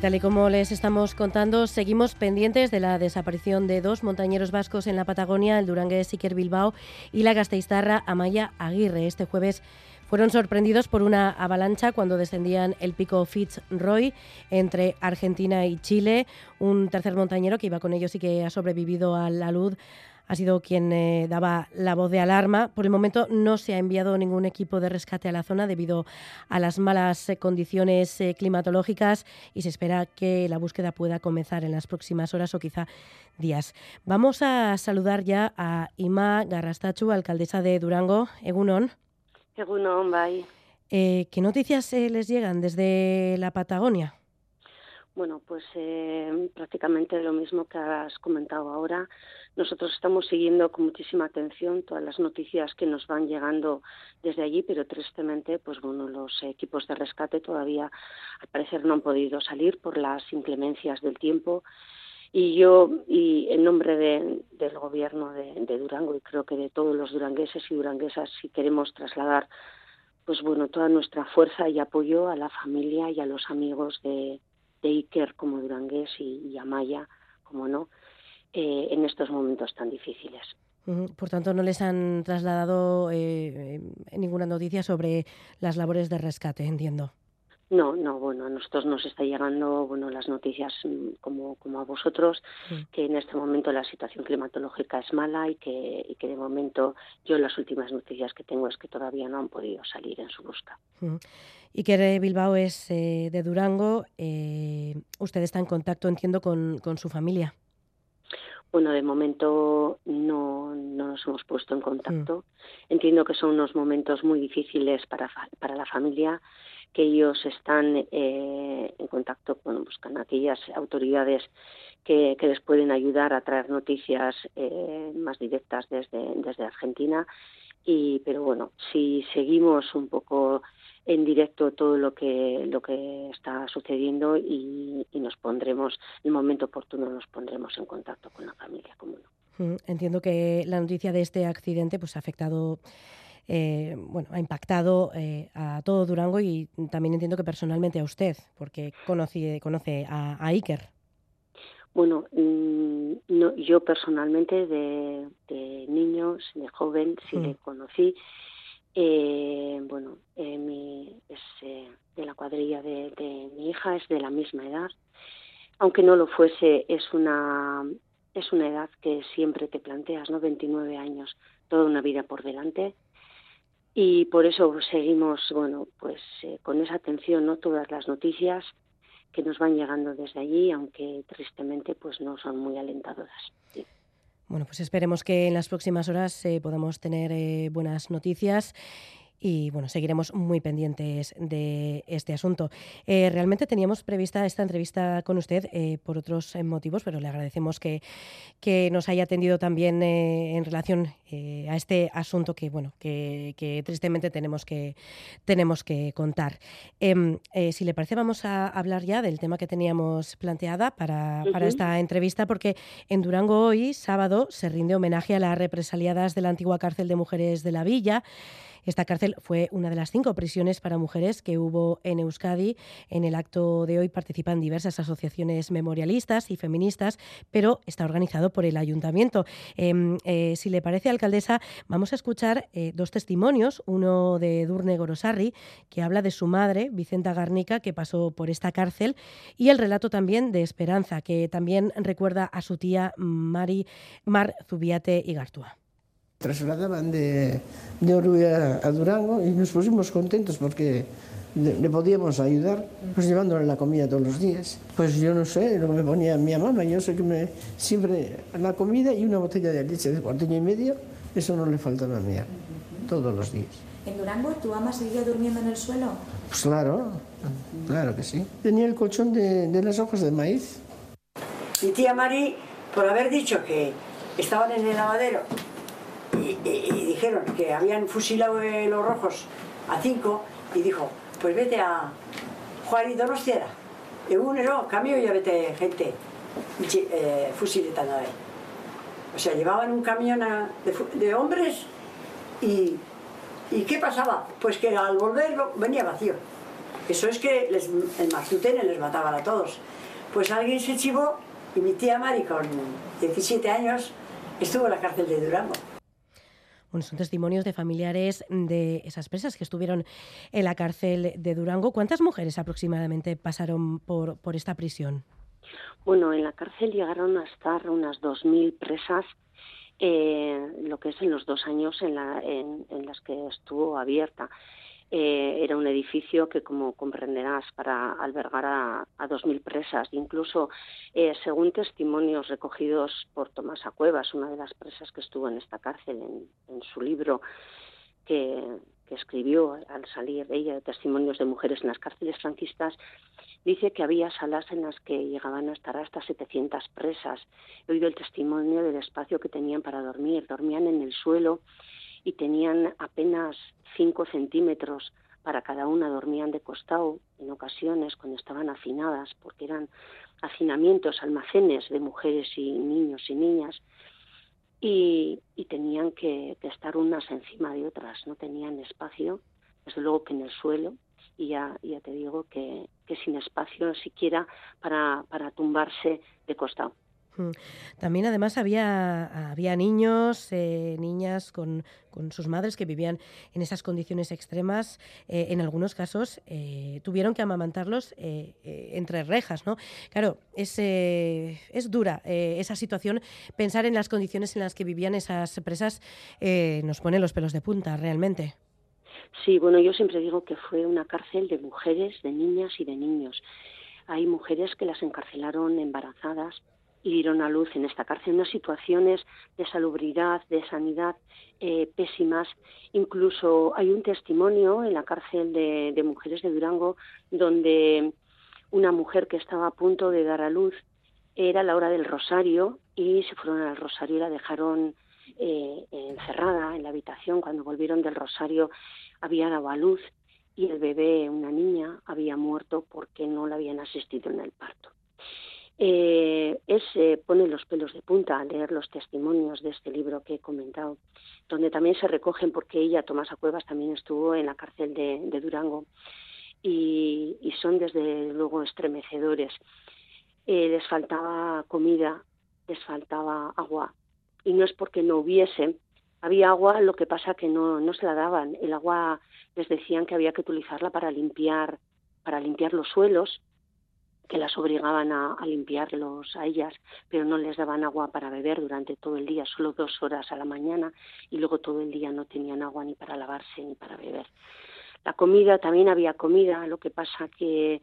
Tal y como les estamos contando, seguimos pendientes de la desaparición de dos montañeros vascos en la Patagonia, el durangués Iker Bilbao y la gasteiztarra Amaya Aguirre. Este jueves fueron sorprendidos por una avalancha cuando descendían el pico Fitzroy entre Argentina y Chile. Un tercer montañero que iba con ellos y que ha sobrevivido a la luz ha sido quien eh, daba la voz de alarma. Por el momento no se ha enviado ningún equipo de rescate a la zona debido a las malas eh, condiciones eh, climatológicas y se espera que la búsqueda pueda comenzar en las próximas horas o quizá días. Vamos a saludar ya a Ima Garrastachu, alcaldesa de Durango. Egunon. Egunon, bye. ¿Qué noticias les llegan desde la Patagonia? Bueno, pues eh, prácticamente lo mismo que has comentado ahora. Nosotros estamos siguiendo con muchísima atención todas las noticias que nos van llegando desde allí, pero tristemente, pues bueno, los equipos de rescate todavía al parecer no han podido salir por las inclemencias del tiempo. Y yo, y en nombre del gobierno de, Durango y creo que de todos los durangueses y duranguesas, si queremos trasladar pues bueno, toda nuestra fuerza y apoyo a la familia y a los amigos de, de Iker como Durangués y, Amaya, como no, eh, en estos momentos tan difíciles. Por tanto, no les han trasladado eh, ninguna noticia sobre las labores de rescate, entiendo. No, no, bueno, a nosotros nos está llegando, bueno, las noticias mm, como, como a vosotros, que en este momento la situación climatológica es mala y que, y que de momento yo las últimas noticias que tengo es que todavía no han podido salir en su busca. Y que Bilbao es eh, de Durango, eh, usted está en contacto, entiendo, con, con su familia. Bueno, de momento no, no nos hemos puesto en contacto. Entiendo que son unos momentos muy difíciles para, para la familia que ellos están eh, en contacto con, buscan aquellas autoridades que, les pueden ayudar a traer noticias eh, más directas desde, desde Argentina. Y, pero bueno, si seguimos un poco en directo todo lo que lo que está sucediendo y, y nos pondremos en el momento oportuno nos pondremos en contacto con la familia como no. Entiendo que la noticia de este accidente pues ha afectado eh, bueno, ha impactado eh, a todo Durango y también entiendo que personalmente a usted, porque conoce, conoce a, a Iker. Bueno, mm, no, yo personalmente de, de niños, de joven, sí mm. le conocí. Eh, bueno, eh, mi, es eh, de la cuadrilla de, de mi hija, es de la misma edad. Aunque no lo fuese, es una, es una edad que siempre te planteas, ¿no? 29 años, toda una vida por delante y por eso seguimos bueno pues eh, con esa atención no todas las noticias que nos van llegando desde allí aunque tristemente pues no son muy alentadoras. Sí. bueno pues esperemos que en las próximas horas eh, podamos tener eh, buenas noticias y bueno, seguiremos muy pendientes de este asunto. Eh, realmente teníamos prevista esta entrevista con usted eh, por otros eh, motivos, pero le agradecemos que, que nos haya atendido también eh, en relación a este asunto que bueno que, que, tristemente tenemos que tenemos que contar. Em, si le parece, vamos a hablar ya del tema que teníamos planteada para, para uh -huh. esta entrevista, porque en Durango hoy, sábado, se rinde homenaje a las represaliadas de la antigua cárcel de mujeres de la Villa. Esta cárcel fue una de las cinco prisiones para mujeres que hubo en Euskadi. En el acto de hoy participan diversas asociaciones memorialistas y feministas, pero está organizado por el ayuntamiento. Eh, eh, si le parece, alcaldesa, vamos a escuchar eh, dos testimonios. Uno de Durne Gorosarri, que habla de su madre, Vicenta Garnica, que pasó por esta cárcel, y el relato también de Esperanza, que también recuerda a su tía Mari, Mar Zubiate y Gartúa. Trasladaban de, de Orue a Durango y nos pusimos contentos porque le podíamos ayudar, pues llevándole la comida todos los días. Pues yo no sé lo que me ponía mi mamá, yo sé que me siempre la comida y una botella de leche de cuartillo y medio, eso no le faltaba a mí, todos los días. ¿En Durango tu ama seguía durmiendo en el suelo? Pues claro, claro que sí. Tenía el colchón de, de las hojas de maíz. Mi tía Mari por haber dicho que estaban en el lavadero y, dijeron que habían fusilado los rojos a cinco y dijo, pues vete a Juan y Donostiara. Egunero, cambio y vete gente eh, fusiletando ahí. O sea, llevaban un camión de, hombres y, y ¿qué pasaba? Pues que al volverlo venía vacío. Eso es que les, el Martutene les mataban a todos. Pues alguien se chivó y mi tía Mari, con 17 años, estuvo en la cárcel de Durango. Bueno, son testimonios de familiares de esas presas que estuvieron en la cárcel de Durango. ¿Cuántas mujeres aproximadamente pasaron por, por esta prisión? Bueno, en la cárcel llegaron a estar unas 2.000 presas, eh, lo que es en los dos años en, la, en, en las que estuvo abierta. Eh, era un edificio que, como comprenderás, para albergar a, a 2.000 presas. Incluso, eh, según testimonios recogidos por Tomasa Cuevas, una de las presas que estuvo en esta cárcel, en, su libro que, escribió al salir ella de testimonios de mujeres en las cárceles franquistas, dice que había salas en las que llegaban a estar hasta 700 presas. He oído el testimonio del espacio que tenían para dormir. Dormían en el suelo y tenían apenas 5 centímetros para cada una, dormían de costado en ocasiones cuando estaban hacinadas, porque eran hacinamientos, almacenes de mujeres y niños y niñas, y, tenían que, estar unas encima de otras, no tenían espacio, desde luego que en el suelo, y ya, ya te digo que, que sin espacio siquiera para, para tumbarse de costado. También además había, había niños, eh, niñas con, sus madres que vivían en esas condiciones extremas. Eh, en algunos casos eh, tuvieron que amamantarlos entre rejas. ¿no? Claro, es, es dura esa situación. Pensar en las condiciones en las que vivían esas presas nos pone los pelos de punta, realmente. Sí, bueno, yo siempre digo que fue una cárcel de mujeres, de niñas y de niños. Hay mujeres que las encarcelaron embarazadas y dieron a luz en esta cárcel unas situaciones de salubridad, de sanidad eh, pésimas. Incluso hay un testimonio en la cárcel de, mujeres de Durango donde una mujer que estaba a punto de dar a luz era la hora del rosario y se fueron al rosario y la dejaron eh, encerrada en la habitación. Cuando volvieron del rosario había dado a luz y el bebé, una niña, había muerto porque no la habían asistido en el parto eh, es, eh, pone los pelos de punta al leer los testimonios de este libro que he comentado, donde también se recogen, porque ella, Tomasa Cuevas, también estuvo en la cárcel de, Durango, y, son desde luego estremecedores. Eh, les faltaba comida, les faltaba agua, y no es porque no hubiese, había agua, lo que pasa que no, no se la daban. El agua les decían que había que utilizarla para limpiar, para limpiar los suelos, que las obligaban a, limpiarlos a ellas, pero no les daban agua para beber durante todo el día, solo dos horas a la mañana y luego todo el día no tenían agua ni para lavarse ni para beber. La comida, también había comida, lo que pasa que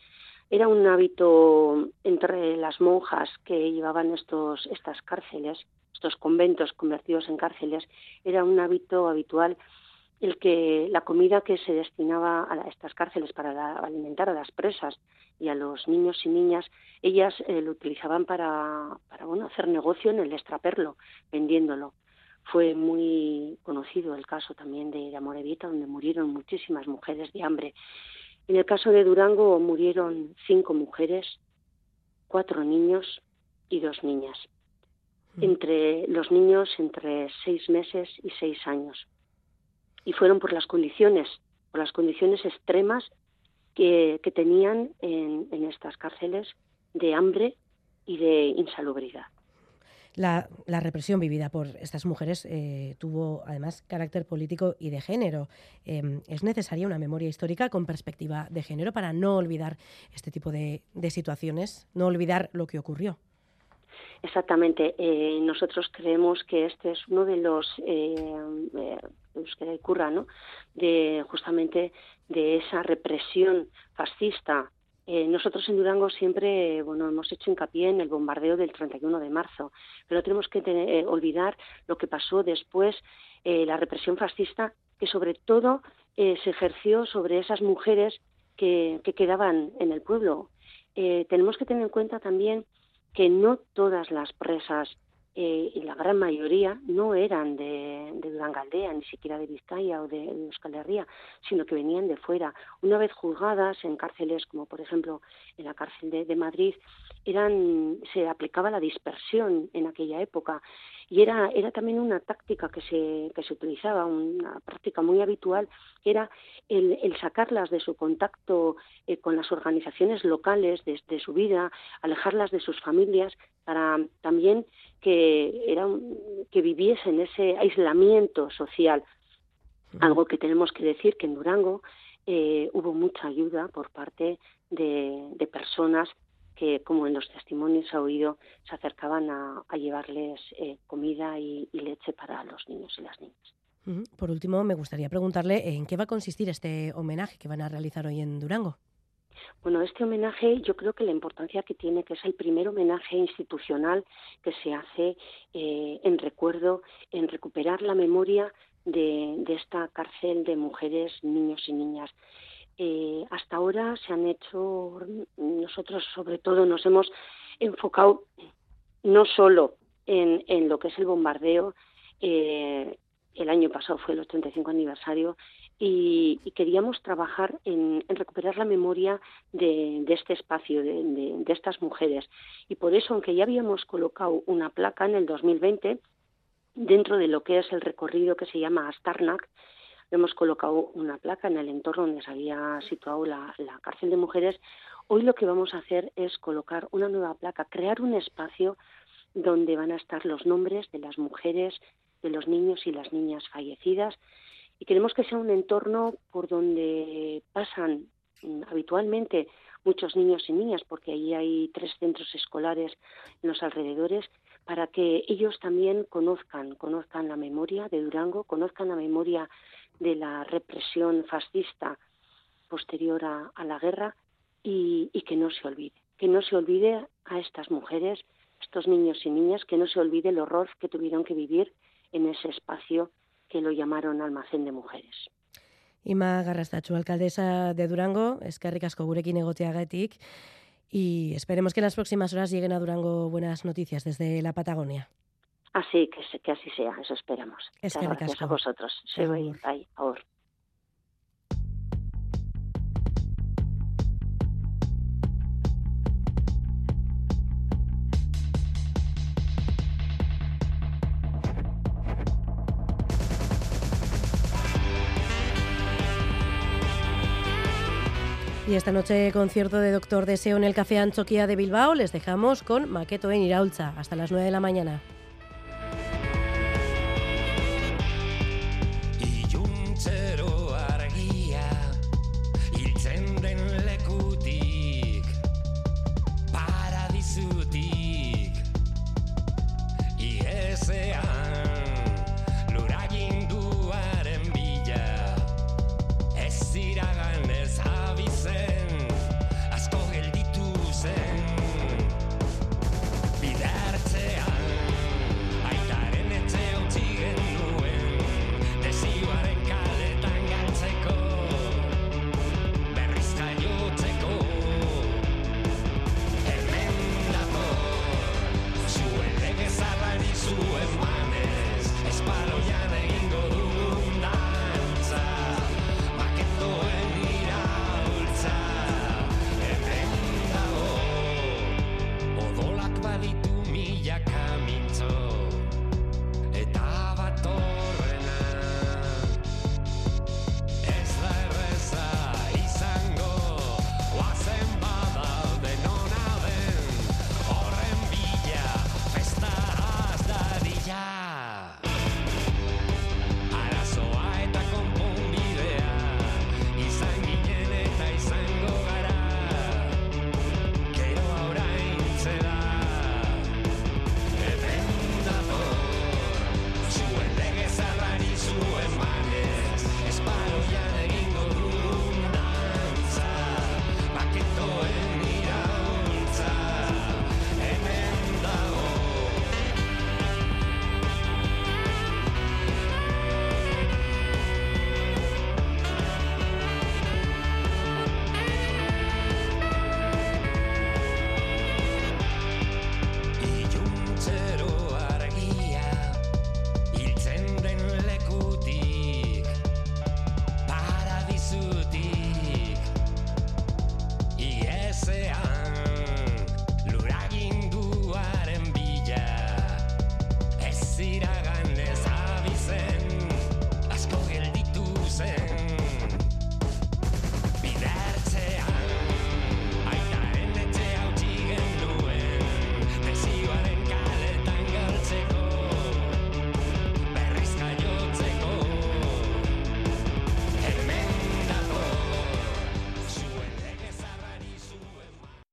era un hábito entre las monjas que llevaban estos, estas cárceles, estos conventos convertidos en cárceles, era un hábito habitual el que la comida que se destinaba a estas cárceles para alimentar a las presas y a los niños y niñas, ellas eh, lo utilizaban para, para bueno, hacer negocio en el extraperlo, vendiéndolo. Fue muy conocido el caso también de la Morevita, donde murieron muchísimas mujeres de hambre. En el caso de Durango murieron cinco mujeres, cuatro niños y dos niñas. Entre los niños entre seis meses y seis años y fueron por las condiciones, por las condiciones extremas que, tenían en, estas cárceles de hambre y de insalubridad. La, represión vivida por estas mujeres eh, tuvo además carácter político y de género. Em, es necesaria una memoria histórica con perspectiva de género para no olvidar este tipo de, situaciones, no olvidar lo que ocurrió. Exactamente. Eh, nosotros creemos que este es uno de los eh, euskera y curra, ¿no? De justamente de esa represión fascista. Eh, nosotros en Durango siempre, bueno, hemos hecho hincapié en el bombardeo del 31 de marzo, pero tenemos que eh, olvidar lo que pasó después, eh, la represión fascista, que sobre todo se ejerció sobre esas mujeres que, que quedaban en el pueblo. tenemos que tener en cuenta también que no todas las presas eh, y la gran mayoría no eran de, de Durangaldea, ni siquiera de Vizcaya o de, de, Euskal Herria, sino que venían de fuera. Una vez juzgadas en cárceles como por ejemplo en la cárcel de, de Madrid, eran, se aplicaba la dispersión en aquella época y era, era también una táctica que se, que se utilizaba, una práctica muy habitual, que era el, el sacarlas de su contacto eh, con las organizaciones locales, de, de, su vida, alejarlas de sus familias, para también que, era, que viviesen ese aislamiento social. Algo que tenemos que decir que en Durango eh, hubo mucha ayuda por parte de, de personas que, como en los testimonios ha oído, se acercaban a, a llevarles eh, comida y, y, leche para los niños y las niñas. Por último, me gustaría preguntarle en qué va a consistir este homenaje que van a realizar hoy en Durango. Bueno, este homenaje yo creo que la importancia que tiene, que es el primer homenaje institucional que se hace eh, en recuerdo, en recuperar la memoria de, de esta cárcel de mujeres, niños y niñas. Eh, hasta ahora se han hecho, nosotros sobre todo nos hemos enfocado no solo en, en lo que es el bombardeo, eh, el año pasado fue el 85 aniversario, y, queríamos trabajar en, recuperar la memoria de, de este espacio, de, de, de, estas mujeres. Y por eso, aunque ya habíamos colocado una placa en el 2020, dentro de lo que es el recorrido que se llama Astarnak, hemos colocado una placa en el entorno donde se había situado la, la, cárcel de mujeres. Hoy lo que vamos a hacer es colocar una nueva placa, crear un espacio donde van a estar los nombres de las mujeres, de los niños y las niñas fallecidas. Y queremos que sea un entorno por donde pasan habitualmente muchos niños y niñas, porque allí hay tres centros escolares en los alrededores, para que ellos también conozcan, conozcan la memoria de Durango, conozcan la memoria de la represión fascista posterior a, la guerra y, y, que no se olvide, que no se olvide a estas mujeres, estos niños y niñas, que no se olvide el horror que tuvieron que vivir en ese espacio que lo llamaron almacén de mujeres. Ima Garrastachu, alcaldesa de Durango, eskerrik asko gurekin egoteagatik y esperemos que en las próximas horas lleguen a Durango buenas noticias desde la Patagonia. Así, que, que así sea, eso esperamos. Es que gracias a vosotros. Se voy, bye, ahora. Y esta noche concierto de Doctor Deseo en el Café Anchoquia de Bilbao. Les dejamos con Maqueto en Iraulza hasta las 9 de la mañana.